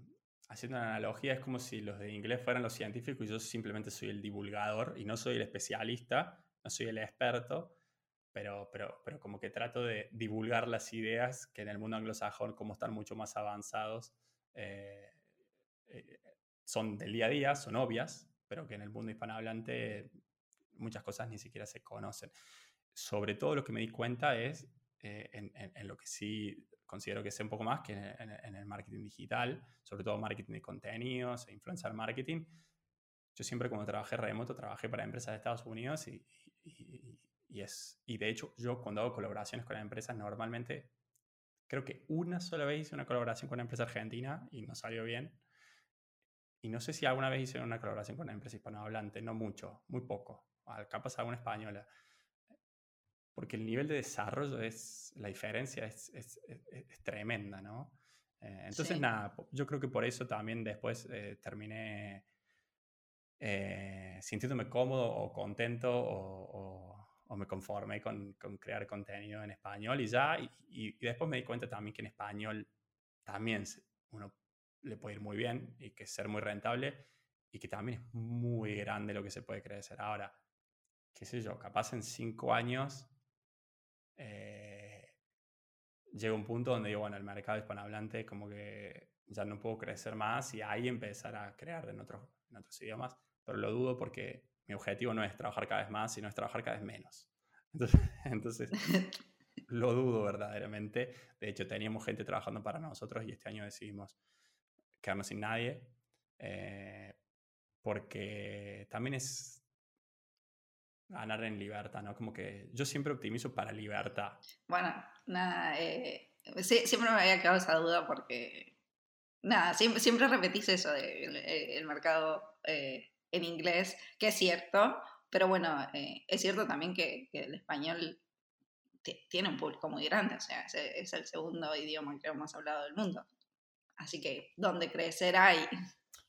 Speaker 3: haciendo una analogía, es como si los de inglés fueran los científicos y yo simplemente soy el divulgador y no soy el especialista, no soy el experto, pero, pero, pero como que trato de divulgar las ideas que en el mundo anglosajón, como están mucho más avanzados, eh, eh, son del día a día, son obvias, pero que en el mundo hispanohablante muchas cosas ni siquiera se conocen. Sobre todo lo que me di cuenta es eh, en, en, lo que sí considero que sé un poco más que en, en, el marketing digital, sobre todo marketing de contenidos e influencer marketing. Yo siempre como trabajé remoto, trabajé para empresas de Estados Unidos y, y y, es, y de hecho, yo cuando hago colaboraciones con empresas, normalmente creo que una sola vez hice una colaboración con una empresa argentina y no salió bien. Y no sé si alguna vez hice una colaboración con una empresa hispanohablante, no mucho, muy poco. Capaz alguna española. Porque el nivel de desarrollo es, la diferencia es, es, es, tremenda, ¿no? Eh, entonces, nada, yo creo que por eso también después eh, terminé eh, sintiéndome cómodo o contento o o me conformé con, con, crear contenido en español y ya, y, y, después me di cuenta también que en español también uno le puede ir muy bien y que ser muy rentable y que también es muy grande lo que se puede crecer. Ahora, qué sé yo, capaz en cinco años eh, llega un punto donde digo, bueno, el mercado hispanohablante como que ya no puedo crecer más y ahí empezar a crear en otros, en otros idiomas, pero lo dudo porque mi objetivo no es trabajar cada vez más, sino es trabajar cada vez menos. Entonces, lo dudo verdaderamente. De hecho, teníamos gente trabajando para nosotros y este año decidimos quedarnos sin nadie. Eh, porque también es ganar en libertad, ¿no? Como que yo siempre optimizo para libertad.
Speaker 2: Bueno, nada, eh, siempre me había quedado esa duda porque, nada, siempre, siempre repetís eso del de el mercado eh, en inglés, que es cierto, pero bueno, eh, es cierto también que, que el español tiene un público muy grande, o sea, es, es, el segundo idioma que más hablado del mundo. Así que donde crecer.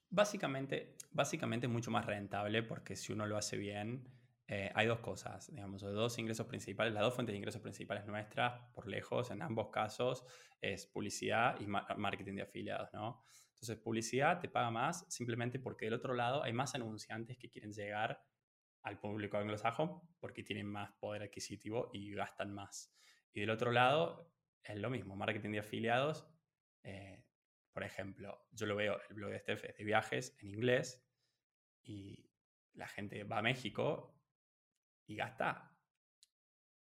Speaker 3: Básicamente, básicamente mucho más rentable porque si uno lo hace bien, eh, hay dos cosas, digamos, dos ingresos principales, las dos fuentes de ingresos principales nuestras, por lejos, en ambos casos, es publicidad y marketing de afiliados, ¿no? Entonces, publicidad te paga más simplemente porque del otro lado hay más anunciantes que quieren llegar al público anglosajón porque tienen más poder adquisitivo y gastan más. Y del otro lado, es lo mismo, marketing de afiliados. Eh, por ejemplo, yo lo veo, el blog de Steph de viajes en inglés y la gente va a México y gasta.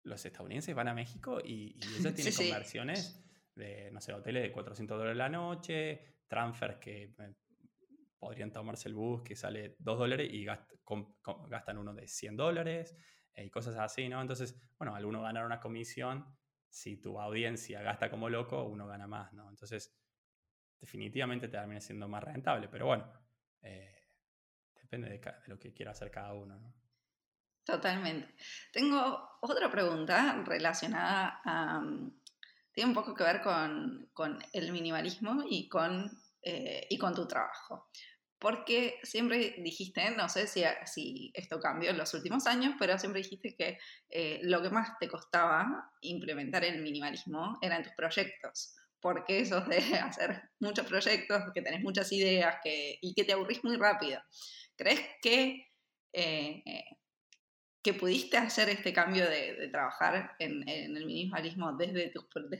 Speaker 3: Los estadounidenses van a México y, ellos tienen conversiones de, no sé, hoteles de 400 dólares la noche, transfers que eh, podrían tomarse el bus que sale 2 dólares y gastan uno de 100 dólares eh, y cosas así, ¿no? Entonces, bueno, al uno ganar una comisión, si tu audiencia gasta como loco, uno gana más, ¿no? Entonces, definitivamente te termina siendo más rentable, pero bueno, eh, depende de, de, lo que quiera hacer cada uno, ¿no?
Speaker 2: Totalmente. Tengo otra pregunta relacionada a... Mm, tiene un poco que ver con, con el minimalismo y con, eh, y con tu trabajo. Porque siempre dijiste, no sé si, si, esto cambió en los últimos años, pero siempre dijiste que eh, lo que más te costaba implementar el minimalismo eran tus proyectos. Porque eso de hacer muchos proyectos, que tenés muchas ideas que, y que te aburrís muy rápido. ¿Crees que eh, que pudiste hacer este cambio de, trabajar en, el minimalismo desde,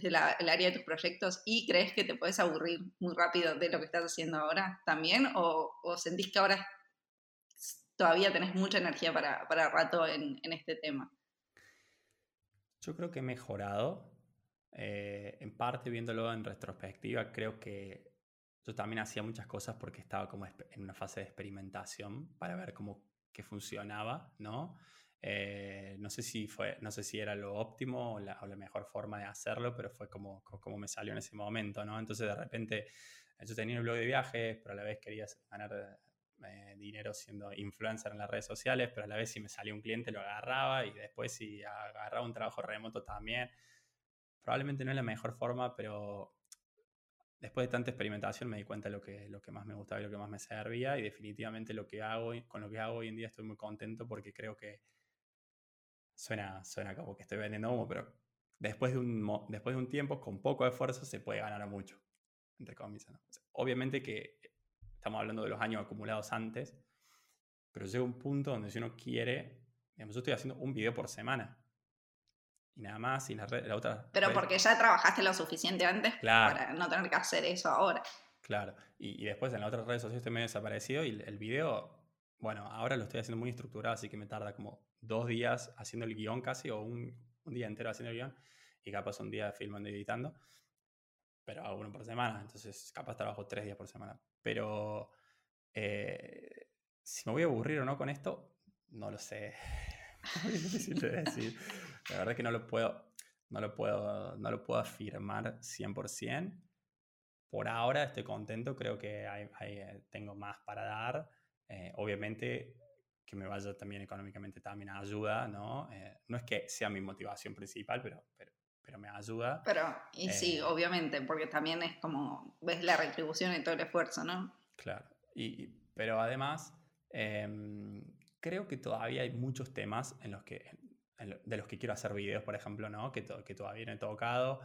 Speaker 2: el área de tus proyectos y crees que te puedes aburrir muy rápido de lo que estás haciendo ahora también? ¿O, sentís que ahora todavía tenés mucha energía para, para rato en, este tema?
Speaker 3: Yo creo que he mejorado. Eh, en parte viéndolo en retrospectiva, creo que yo también hacía muchas cosas porque estaba como en una fase de experimentación para ver cómo que funcionaba, ¿no? Eh, no, sé si fue, no sé si era lo óptimo o la, mejor forma de hacerlo, pero fue como, como me salió en ese momento, ¿no? Entonces de repente yo tenía un blog de viajes, pero a la vez quería ganar eh, dinero siendo influencer en las redes sociales, pero a la vez si me salía un cliente lo agarraba y después si agarraba un trabajo remoto también. Probablemente no es la mejor forma, pero después de tanta experimentación me di cuenta de lo que, lo que más me gustaba y lo que más me servía y definitivamente lo que hago, con lo que hago hoy en día estoy muy contento porque creo que Suena, suena como que estoy vendiendo humo, pero después de, un, después de un tiempo, con poco esfuerzo, se puede ganar mucho, entre comillas. obviamente que estamos hablando de los años acumulados antes, pero llega un punto donde si uno quiere, digamos, yo estoy haciendo un video por semana. Y nada más, y la, la otra...
Speaker 2: Pero porque ya trabajaste lo suficiente antes para no tener que hacer eso ahora.
Speaker 3: Claro, y, y después en las otras redes sociales estoy medio desaparecido y el video, bueno, ahora lo estoy haciendo muy estructurado, así que me tarda como dos días haciendo el guion casi, o un, un día entero haciendo el guion, y capaz un día filmando y editando, pero hago uno por semana, entonces capaz trabajo tres días por semana. Pero eh, si me voy a aburrir o no con esto, no lo sé. Muy difícil de decir. La verdad es que no lo puedo, no lo puedo, no lo puedo afirmar 100%. Por ahora estoy contento, creo que hay, hay, tengo más para dar. Eh, obviamente que me vaya también económicamente también ayuda, ¿no? Eh, no es que sea mi motivación principal, pero, pero, pero me ayuda.
Speaker 2: Pero, y sí, eh, obviamente, porque también es como, ves la retribución y todo el esfuerzo, ¿no?
Speaker 3: Claro, y, pero además, em, creo que todavía hay muchos temas en los que, de los que quiero hacer videos, por ejemplo, ¿no? Que, que todavía no he tocado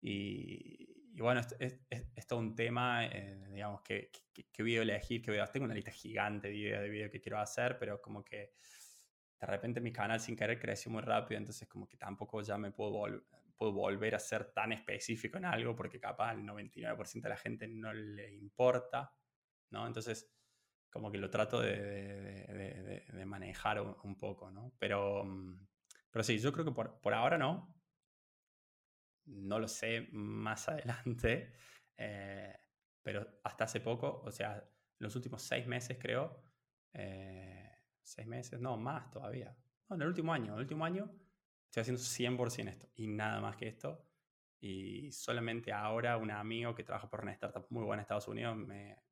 Speaker 3: y, y bueno, es, es, todo un tema, eh, digamos, que, que, voy a elegir, que a, tengo una lista gigante de ideas de vídeos que quiero hacer, pero como que de repente mi canal sin querer creció muy rápido, entonces como que tampoco ya me puedo, puedo volver a ser tan específico en algo, porque capaz el 99% de la gente no le importa, ¿no? Entonces, como que lo trato de, manejar un, poco, ¿no? Pero, mm, pero sí, yo creo que por, por ahora no. No lo sé más adelante. Eh, pero hasta hace poco, o sea, los últimos seis meses creo, eh, seis meses, no, más todavía. No, en el último año, en el último año estoy haciendo 100% esto y nada más que esto. Y solamente ahora un amigo que trabaja por una startup muy buena en Estados Unidos me,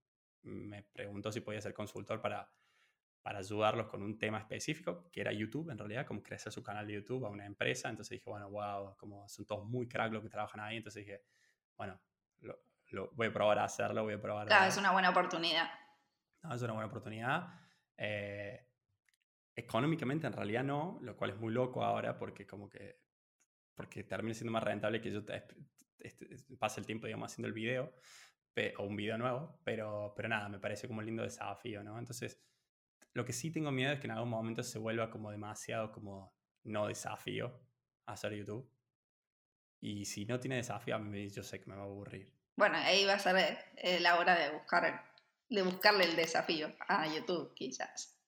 Speaker 3: me preguntó si podía ser consultor para, para ayudarlos con un tema específico, que era YouTube, en realidad, como crecer su canal de YouTube a una empresa. Entonces dije, bueno, wow, como son todos muy crack los que trabajan ahí. Entonces dije, bueno, lo, voy a probar a hacerlo, voy a probar.
Speaker 2: Claro, es una buena oportunidad.
Speaker 3: No, es una buena oportunidad. Eh, económicamente en realidad no, lo cual es muy loco ahora porque como que porque termina siendo más rentable que yo pase el tiempo, digamos, haciendo el video o un video nuevo, pero, pero nada, me parece como un lindo desafío, ¿no? Entonces, lo que sí tengo miedo es que en algún momento se vuelva como demasiado como no desafío hacer YouTube. Y si no tiene desafío, a mí yo sé que me va a aburrir.
Speaker 2: Bueno, ahí va a ser eh, la hora de buscar de buscarle el desafío a YouTube, quizás.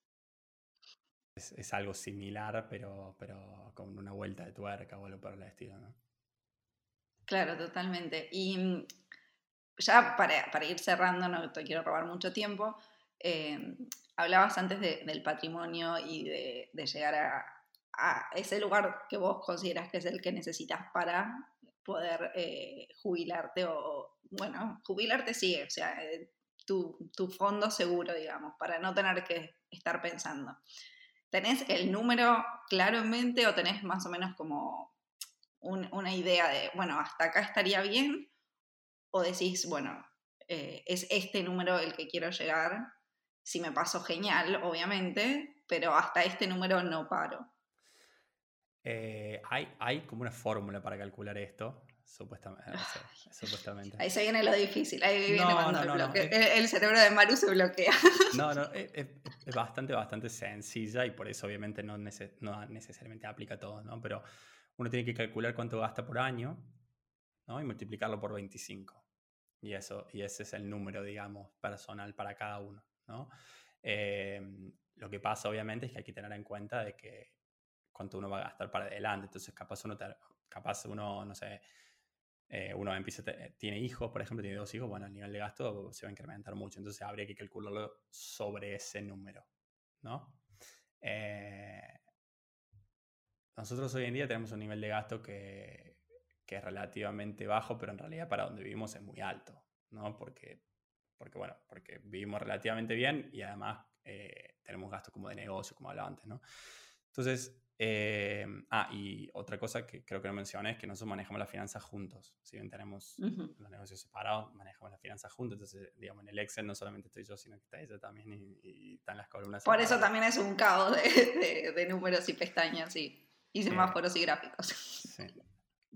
Speaker 3: Es, algo similar, pero, pero con una vuelta de tuerca o algo por el estilo, ¿no?
Speaker 2: Claro, totalmente. Y mm, ya para, ir cerrando, no te quiero robar mucho tiempo, eh, hablabas antes del patrimonio y de, llegar a, ese lugar que vos consideras que es el que necesitas para poder eh, jubilarte o, bueno, jubilarte sí, o sea, eh, tu, fondo seguro, digamos, para no tener que estar pensando. ¿Tenés el número claro en mente o tenés más o menos como una idea de, bueno, hasta acá estaría bien? ¿O decís, bueno, eh, es este número el que quiero llegar? Si me paso genial, obviamente, pero hasta este número no paro.
Speaker 3: Eh, hay, hay como una fórmula para calcular esto. Supuestamente, supuestamente.
Speaker 2: Ahí se viene lo difícil, ahí viene cuando el, cerebro de Maru se bloquea.
Speaker 3: No, no, es, es, bastante, bastante sencilla y por eso obviamente no, no necesariamente aplica a todos, ¿no? Pero uno tiene que calcular cuánto gasta por año, ¿no? Y multiplicarlo por 25. Y, eso, y ese es el número, digamos, personal para cada uno, ¿no? Em, lo que pasa obviamente es que hay que tener en cuenta de que cuánto uno va a gastar para adelante. Entonces, capaz uno, capaz uno no sé, eh, uno empieza, tiene hijos, por ejemplo, tiene dos hijos, bueno, el nivel de gasto se va a incrementar mucho, entonces habría que calcularlo sobre ese número, ¿no? Eh, nosotros hoy en día tenemos un nivel de gasto que, que, es relativamente bajo, pero en realidad para donde vivimos es muy alto, ¿no? Porque, porque bueno, porque vivimos relativamente bien y además eh, tenemos gastos como de negocio, como hablaba antes, ¿no? Entonces, eh, ah, y otra cosa que creo que no mencioné es que nosotros manejamos las finanzas juntos. Si bien tenemos los negocios separados, manejamos las finanzas juntos. Entonces, digamos, en el Excel no solamente estoy yo, sino que está ella también y, están las columnas.
Speaker 2: Por eso también es un caos de, de, números y pestañas y, y semáforos y gráficos. Sí.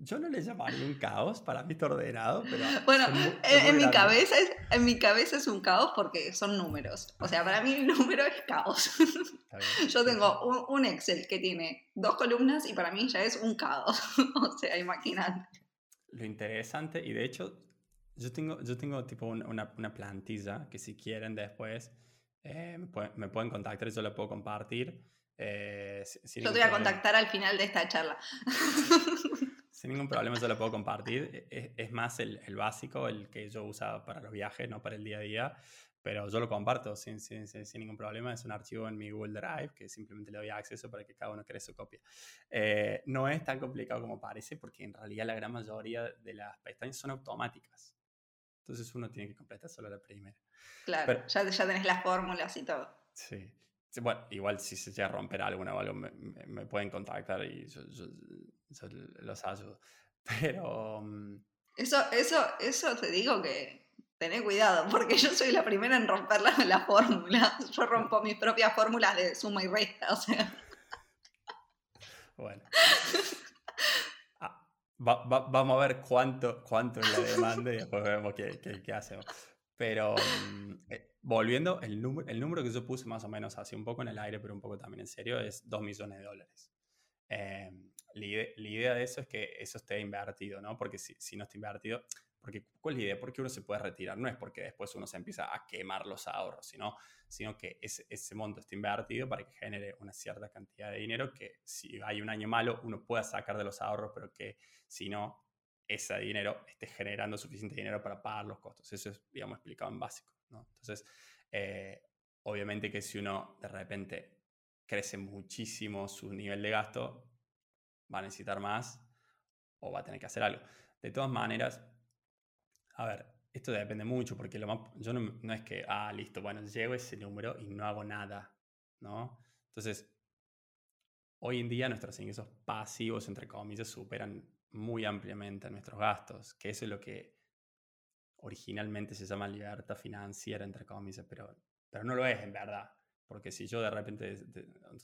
Speaker 3: Yo no le llamaría un caos, para mí está ordenado, pero...
Speaker 2: Bueno, en, mi cabeza es, en mi cabeza es un caos porque son números. O sea, para mí el número es caos. Yo tengo un, Excel que tiene dos columnas y para mí ya es un caos. o sea, imagínate.
Speaker 3: Lo interesante, y de hecho, yo tengo, yo tengo tipo una, una plantilla que si quieren después eh, me, pueden, contactar y yo la puedo compartir. Eh,
Speaker 2: yo te voy a contactar al final de esta charla.
Speaker 3: Sin ningún problema yo lo puedo compartir. E, e, es, más el, el, básico, el que yo usaba para los viajes, no para el día a día. Pero yo lo comparto sin, sin, sin, ningún problema. Es un archivo en mi Google Drive que simplemente le doy acceso para que cada uno cree su copia. Eh, no es tan complicado como parece porque en realidad la gran mayoría de las pestañas son automáticas. Entonces uno tiene que completar solo la primera.
Speaker 2: Claro, ya, ya tenés las fórmulas y todo.
Speaker 3: Sí. Bueno, igual si se llega a romper alguna o algo, me, me, pueden contactar y yo, los ayudo. Pero... Mm,
Speaker 2: eso, eso, eso te digo que tené cuidado, porque yo soy la primera en romper la, la fórmula. Yo rompo mis propias fórmulas de suma y resta, o sea.
Speaker 3: Bueno. Ah, vamos a ver cuánto, cuánto es la demanda y después vemos qué, qué, qué hacemos. Pero mm, eh, volviendo, el, el número que yo puse más o menos así un poco en el aire, pero un poco también en serio, es 2 millones de dólares. Eh, la, idea, de eso es que eso esté invertido, ¿no? Porque si, no está invertido, Porque, ¿cuál es la idea? Porque uno se puede retirar. No es porque después uno se empieza a quemar los ahorros, sino, sino que ese, ese monto está invertido para que genere una cierta cantidad de dinero que si hay un año malo uno pueda sacar de los ahorros, pero que si no, ese dinero esté generando suficiente dinero para pagar los costos. Eso es, digamos, explicado en básico. ¿no? Entonces, eh, obviamente que si uno de repente crece muchísimo su nivel de gasto, va a necesitar más o va a tener que hacer algo. De todas maneras, a ver, esto depende mucho porque lo más, yo no, es que, ah, listo, bueno, llego a ese número y no hago nada, ¿no? Entonces, hoy en día nuestros ingresos pasivos, entre comillas, superan muy ampliamente nuestros gastos, que eso es lo que originalmente se llama libertad financiera, entre comillas, pero, pero no lo es en verdad. Porque si yo de repente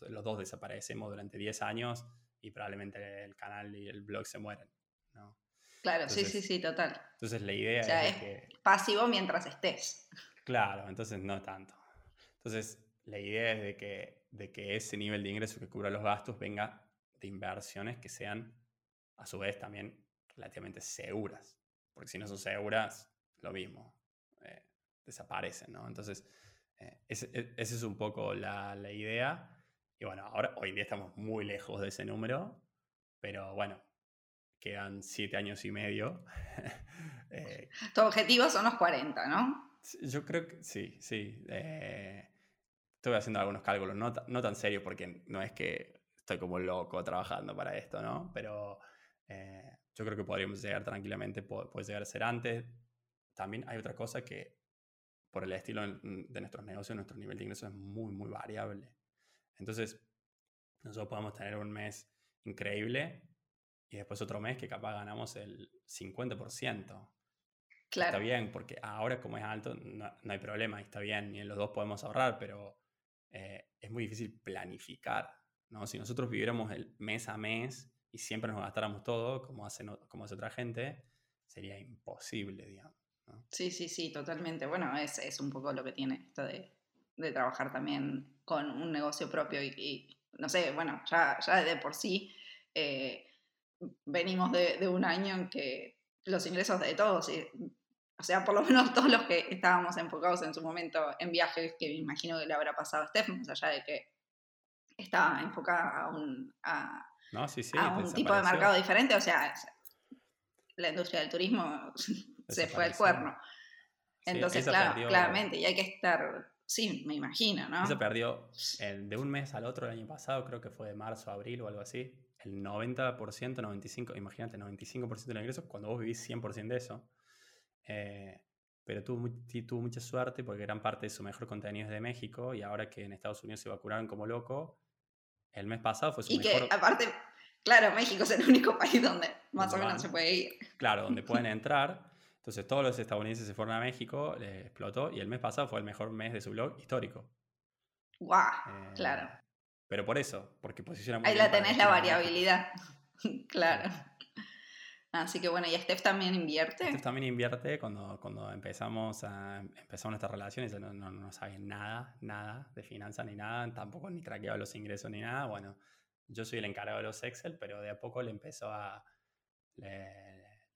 Speaker 3: los dos desaparecemos durante 10 años y probablemente el canal y el blog se mueren, ¿no?
Speaker 2: Claro, sí, sí, sí, total.
Speaker 3: Entonces la idea es, que...
Speaker 2: Pasivo mientras estés.
Speaker 3: Claro, entonces no tanto. Entonces la idea es de que, de que ese nivel de ingreso que cubra los gastos venga de inversiones que sean a su vez también relativamente seguras. Porque si no son seguras, lo mismo, eh, desaparecen, ¿no? Entonces, eh, esa es un poco la, la, idea. Y bueno, ahora, hoy en día estamos muy lejos de ese número, pero bueno, quedan siete años y medio.
Speaker 2: eh, tu objetivo son los 40, ¿no?
Speaker 3: Yo creo que sí, sí. Eh, estoy haciendo algunos cálculos, no, no, tan serios porque no es que estoy como loco trabajando para esto, ¿no? Pero yo creo que podríamos llegar tranquilamente, puede llegar a ser antes, también hay otra cosa que por el estilo de nuestros negocios, nuestro nivel de ingresos es muy, muy variable. Entonces, nosotros podemos tener un mes increíble y después otro mes que capaz ganamos el 50%. Claro. Está bien, porque ahora como es alto no, hay problema, está bien, y en los dos podemos ahorrar, pero eh, es muy difícil planificar. ¿no? Si nosotros viviéramos el mes a mes y siempre nos gastáramos todo, como hace, como hace otra gente, sería imposible, digamos.
Speaker 2: Sí, sí, sí, totalmente. Bueno, es, es, un poco lo que tiene esto de, de trabajar también con un negocio propio y, no sé, bueno, ya, ya de por sí eh, venimos de, de, un año en que los ingresos de todos, y, o sea, por lo menos todos los que estábamos enfocados en su momento en viajes, que me imagino que le habrá pasado a Steph, más allá de que estaba enfocada a un, a, a un tipo de mercado diferente, o sea, la industria del turismo se fue al cuerno. Entonces, claro, claramente, y hay que estar, sí, me imagino, ¿no?
Speaker 3: Se perdió de un mes al otro el año pasado, creo que fue de marzo a abril o algo así, el 90%, 95%, imagínate, 95% de los ingresos cuando vos vivís 100% de eso. Eh, pero tuvo, tuvo mucha suerte porque gran parte de su mejor contenido es de México y ahora que en Estados Unidos se vacunaron como loco, el mes pasado fue su
Speaker 2: y que aparte, claro, México es el único país donde más o menos se puede ir.
Speaker 3: Claro, donde pueden entrar. Entonces todos los estadounidenses se fueron a México, le explotó y el mes pasado fue el mejor mes de su blog histórico.
Speaker 2: ¡Guau! claro. Eh,
Speaker 3: pero por eso, porque posiciona muy
Speaker 2: Ahí la tenés la variabilidad. claro. Así que bueno, ¿y Steph también invierte?
Speaker 3: Steph también invierte cuando, cuando empezamos, a, empezamos nuestras relaciones, no, no, no sabe nada, nada de finanzas ni nada, tampoco ni traqueaba los ingresos ni nada. Bueno, yo soy el encargado de los Excel, pero de a poco le empezó a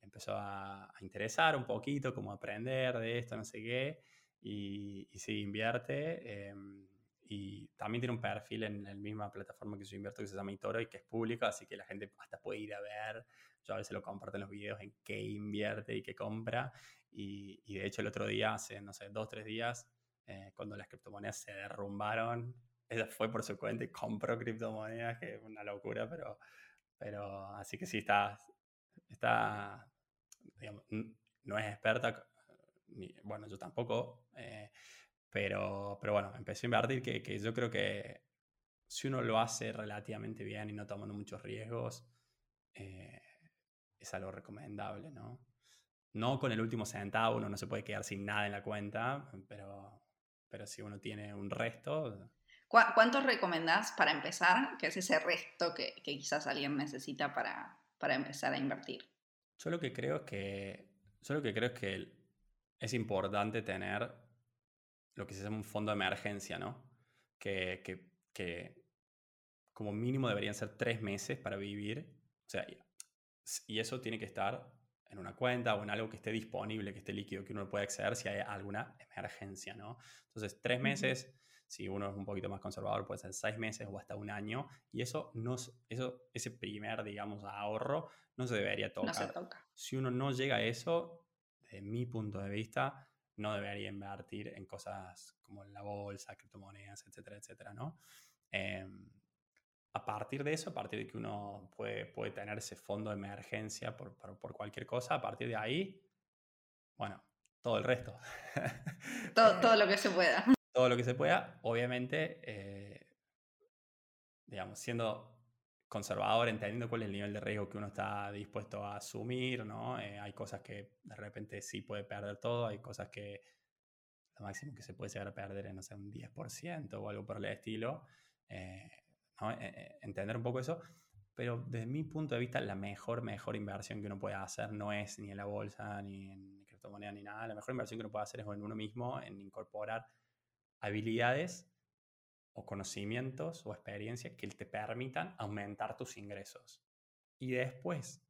Speaker 3: empezó a, interesar un poquito, como aprender de esto, no sé qué, y, y sí, invierte. Em, y también tiene un perfil en la misma plataforma que yo invierto que se llama Itoro y que es público, así que la gente hasta puede ir a ver. Yo a veces lo comparto en los videos en qué invierte y qué compra. Y, y de hecho el otro día, hace, no sé, dos, tres días, eh, cuando las criptomonedas se derrumbaron, ella fue por su cuenta y compró criptomonedas, que es una locura, pero, pero así que sí, está, está no es experta, ni, bueno, yo tampoco, eh, pero, pero bueno, empecé a invertir que, que, yo creo que si uno lo hace relativamente bien y no tomando muchos riesgos, eh, es algo recomendable, ¿no? No con el último centavo, uno no se puede quedar sin nada en la cuenta, pero, pero si uno tiene un resto...
Speaker 2: ¿Cuánto recomendás para empezar? ¿Qué es ese resto que, que quizás alguien necesita para, para empezar a invertir?
Speaker 3: Yo lo que creo es que, yo lo que, creo es que es importante tener lo que se llama un fondo de emergencia, ¿no? Que, que, que como mínimo deberían ser tres meses para vivir. O sea, y eso tiene que estar en una cuenta o en algo que esté disponible, que esté líquido, que uno pueda acceder si hay alguna emergencia, ¿no? Entonces, tres meses, si uno es un poquito más conservador, puede ser seis meses o hasta un año, y eso, no, eso ese primer, digamos, ahorro no se debería tocar.
Speaker 2: No se toca.
Speaker 3: Si uno no llega a eso, desde mi punto de vista, no debería invertir en cosas como la bolsa, criptomonedas, etcétera, etcétera, ¿no? Em, a partir de eso, a partir de que uno puede, puede tener ese fondo de emergencia por, por, cualquier cosa, a partir de ahí, bueno, todo el resto.
Speaker 2: Todo, todo lo que se pueda.
Speaker 3: Todo lo que se pueda, obviamente, eh, digamos, siendo conservador, entendiendo cuál es el nivel de riesgo que uno está dispuesto a asumir, ¿no? Eh, hay cosas que de repente sí puede perder todo, hay cosas que lo máximo que se puede llegar a perder es, no sé, un 10% o algo por el estilo. Eh, ¿no? Eh, entender un poco eso. Pero desde mi punto de vista, la mejor, mejor inversión que uno puede hacer no es ni en la bolsa, ni en criptomoneda, ni nada. La mejor inversión que uno puede hacer es en uno mismo, en incorporar habilidades o conocimientos o experiencias que te permitan aumentar tus ingresos. Y después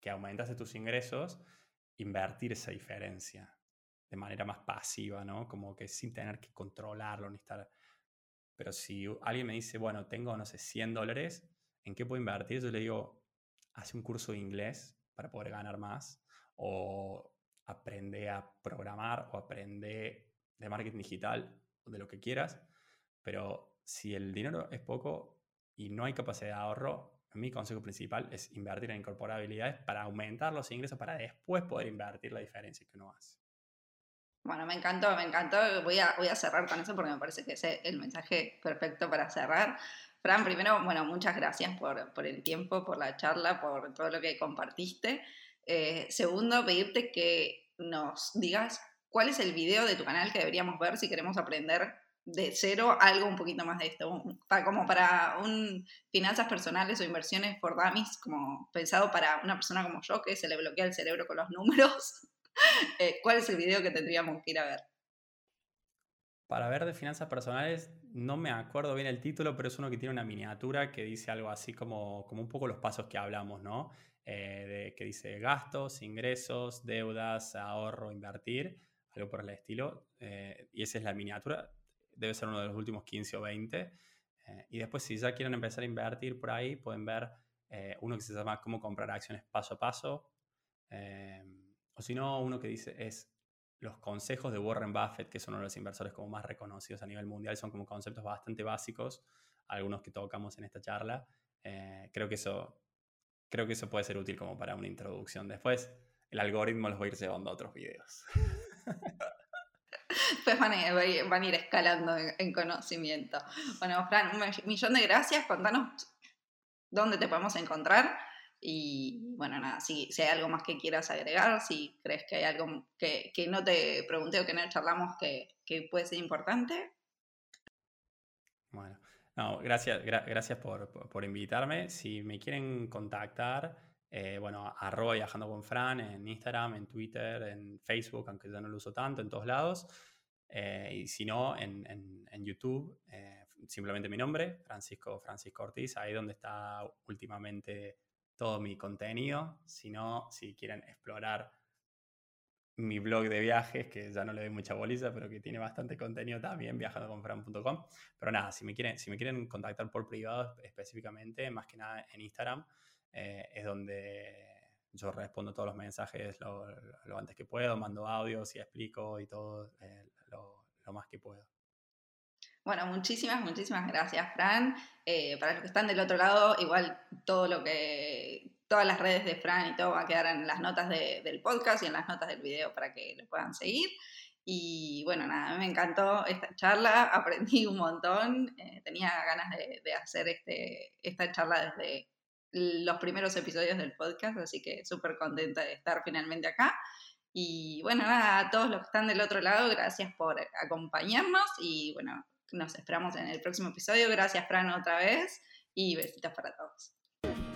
Speaker 3: que aumentas tus ingresos, invertir esa diferencia de manera más pasiva, ¿no? Como que sin tener que controlarlo ni estar... Pero si alguien me dice, bueno, tengo, no sé, 100 dólares, ¿en qué puedo invertir? Yo le digo, hace un curso de inglés para poder ganar más o aprende a programar o aprende de marketing digital de lo que quieras pero si el dinero es poco y no hay capacidad de ahorro, mi consejo principal es invertir en incorporar para aumentar los ingresos para después poder invertir la diferencia que uno hace.
Speaker 2: Bueno, me encantó, me encantó. Voy a, voy a cerrar con eso porque me parece que es el mensaje perfecto para cerrar. Fran, primero, bueno, muchas gracias por, por el tiempo, por la charla, por todo lo que compartiste. Eh, segundo, pedirte que nos digas cuál es el video de tu canal que deberíamos ver si queremos aprender de cero algo un poquito más de esto, para, como para un finanzas personales o inversiones por dummies, como pensado para una persona como yo que se le bloquea el cerebro con los números. Eh, ¿Cuál es el video que tendríamos que ir a ver?
Speaker 3: Para ver de finanzas personales, no me acuerdo bien el título, pero es uno que tiene una miniatura que dice algo así como, como un poco los pasos que hablamos, ¿no? Eh, de, que dice gastos, ingresos, deudas, ahorro, invertir, algo por el estilo. Eh, y esa es la miniatura debe ser uno de los últimos 15 o 20. Eh, y después, si ya quieren empezar a invertir por ahí, pueden ver eh, uno que se llama Cómo comprar acciones paso a paso. Eh, o si no, uno que dice es los consejos de Warren Buffett, que son uno de los inversores como más reconocidos a nivel mundial. Son como conceptos bastante básicos, algunos que tocamos en esta charla. creo, que eso, creo que eso puede ser útil como para una introducción. Después, el algoritmo los va a ir llevando a otros videos.
Speaker 2: pues van a, ir escalando en, conocimiento. Bueno, Fran, un millón de gracias. Contanos dónde te podemos encontrar. Y bueno, nada, si, si hay algo más que quieras agregar, si crees que hay algo que, que no te pregunté o que no charlamos que, que puede ser importante.
Speaker 3: Bueno, no, gracias, gracias por, por, invitarme. Si me quieren contactar, eh, bueno, arroba viajando con Fran en Instagram, en Twitter, en Facebook, aunque ya no lo uso tanto, en todos lados. Eh, y si no, en, en, YouTube, eh, simplemente mi nombre, Francisco Francisco Ortiz, ahí donde está últimamente todo mi contenido. Si no, si quieren explorar mi blog de viajes, que ya no le doy mucha boliza, pero que tiene bastante contenido también, viajandoconfran.com. Pero nada, si me, quieren, si me quieren contactar por privado específicamente, más que nada en Instagram, eh, es donde yo respondo todos los mensajes lo, lo, antes que puedo, mando audios y explico y todo lo, más que puedo.
Speaker 2: Bueno, muchísimas, muchísimas gracias, Fran. Eh, para los que están del otro lado, igual todo lo que, todas las redes de Fran y todo va a quedar en las notas del podcast y en las notas del video para que lo puedan seguir. Y bueno, nada, me encantó esta charla, aprendí un montón, eh, tenía ganas de, de hacer este, esta charla desde los primeros episodios del podcast, así que súper contenta de estar finalmente acá. Y bueno, nada, a todos los que están del otro lado, gracias por acompañarnos y bueno, nos esperamos en el próximo episodio. Gracias, Fran, otra vez y besitos para todos.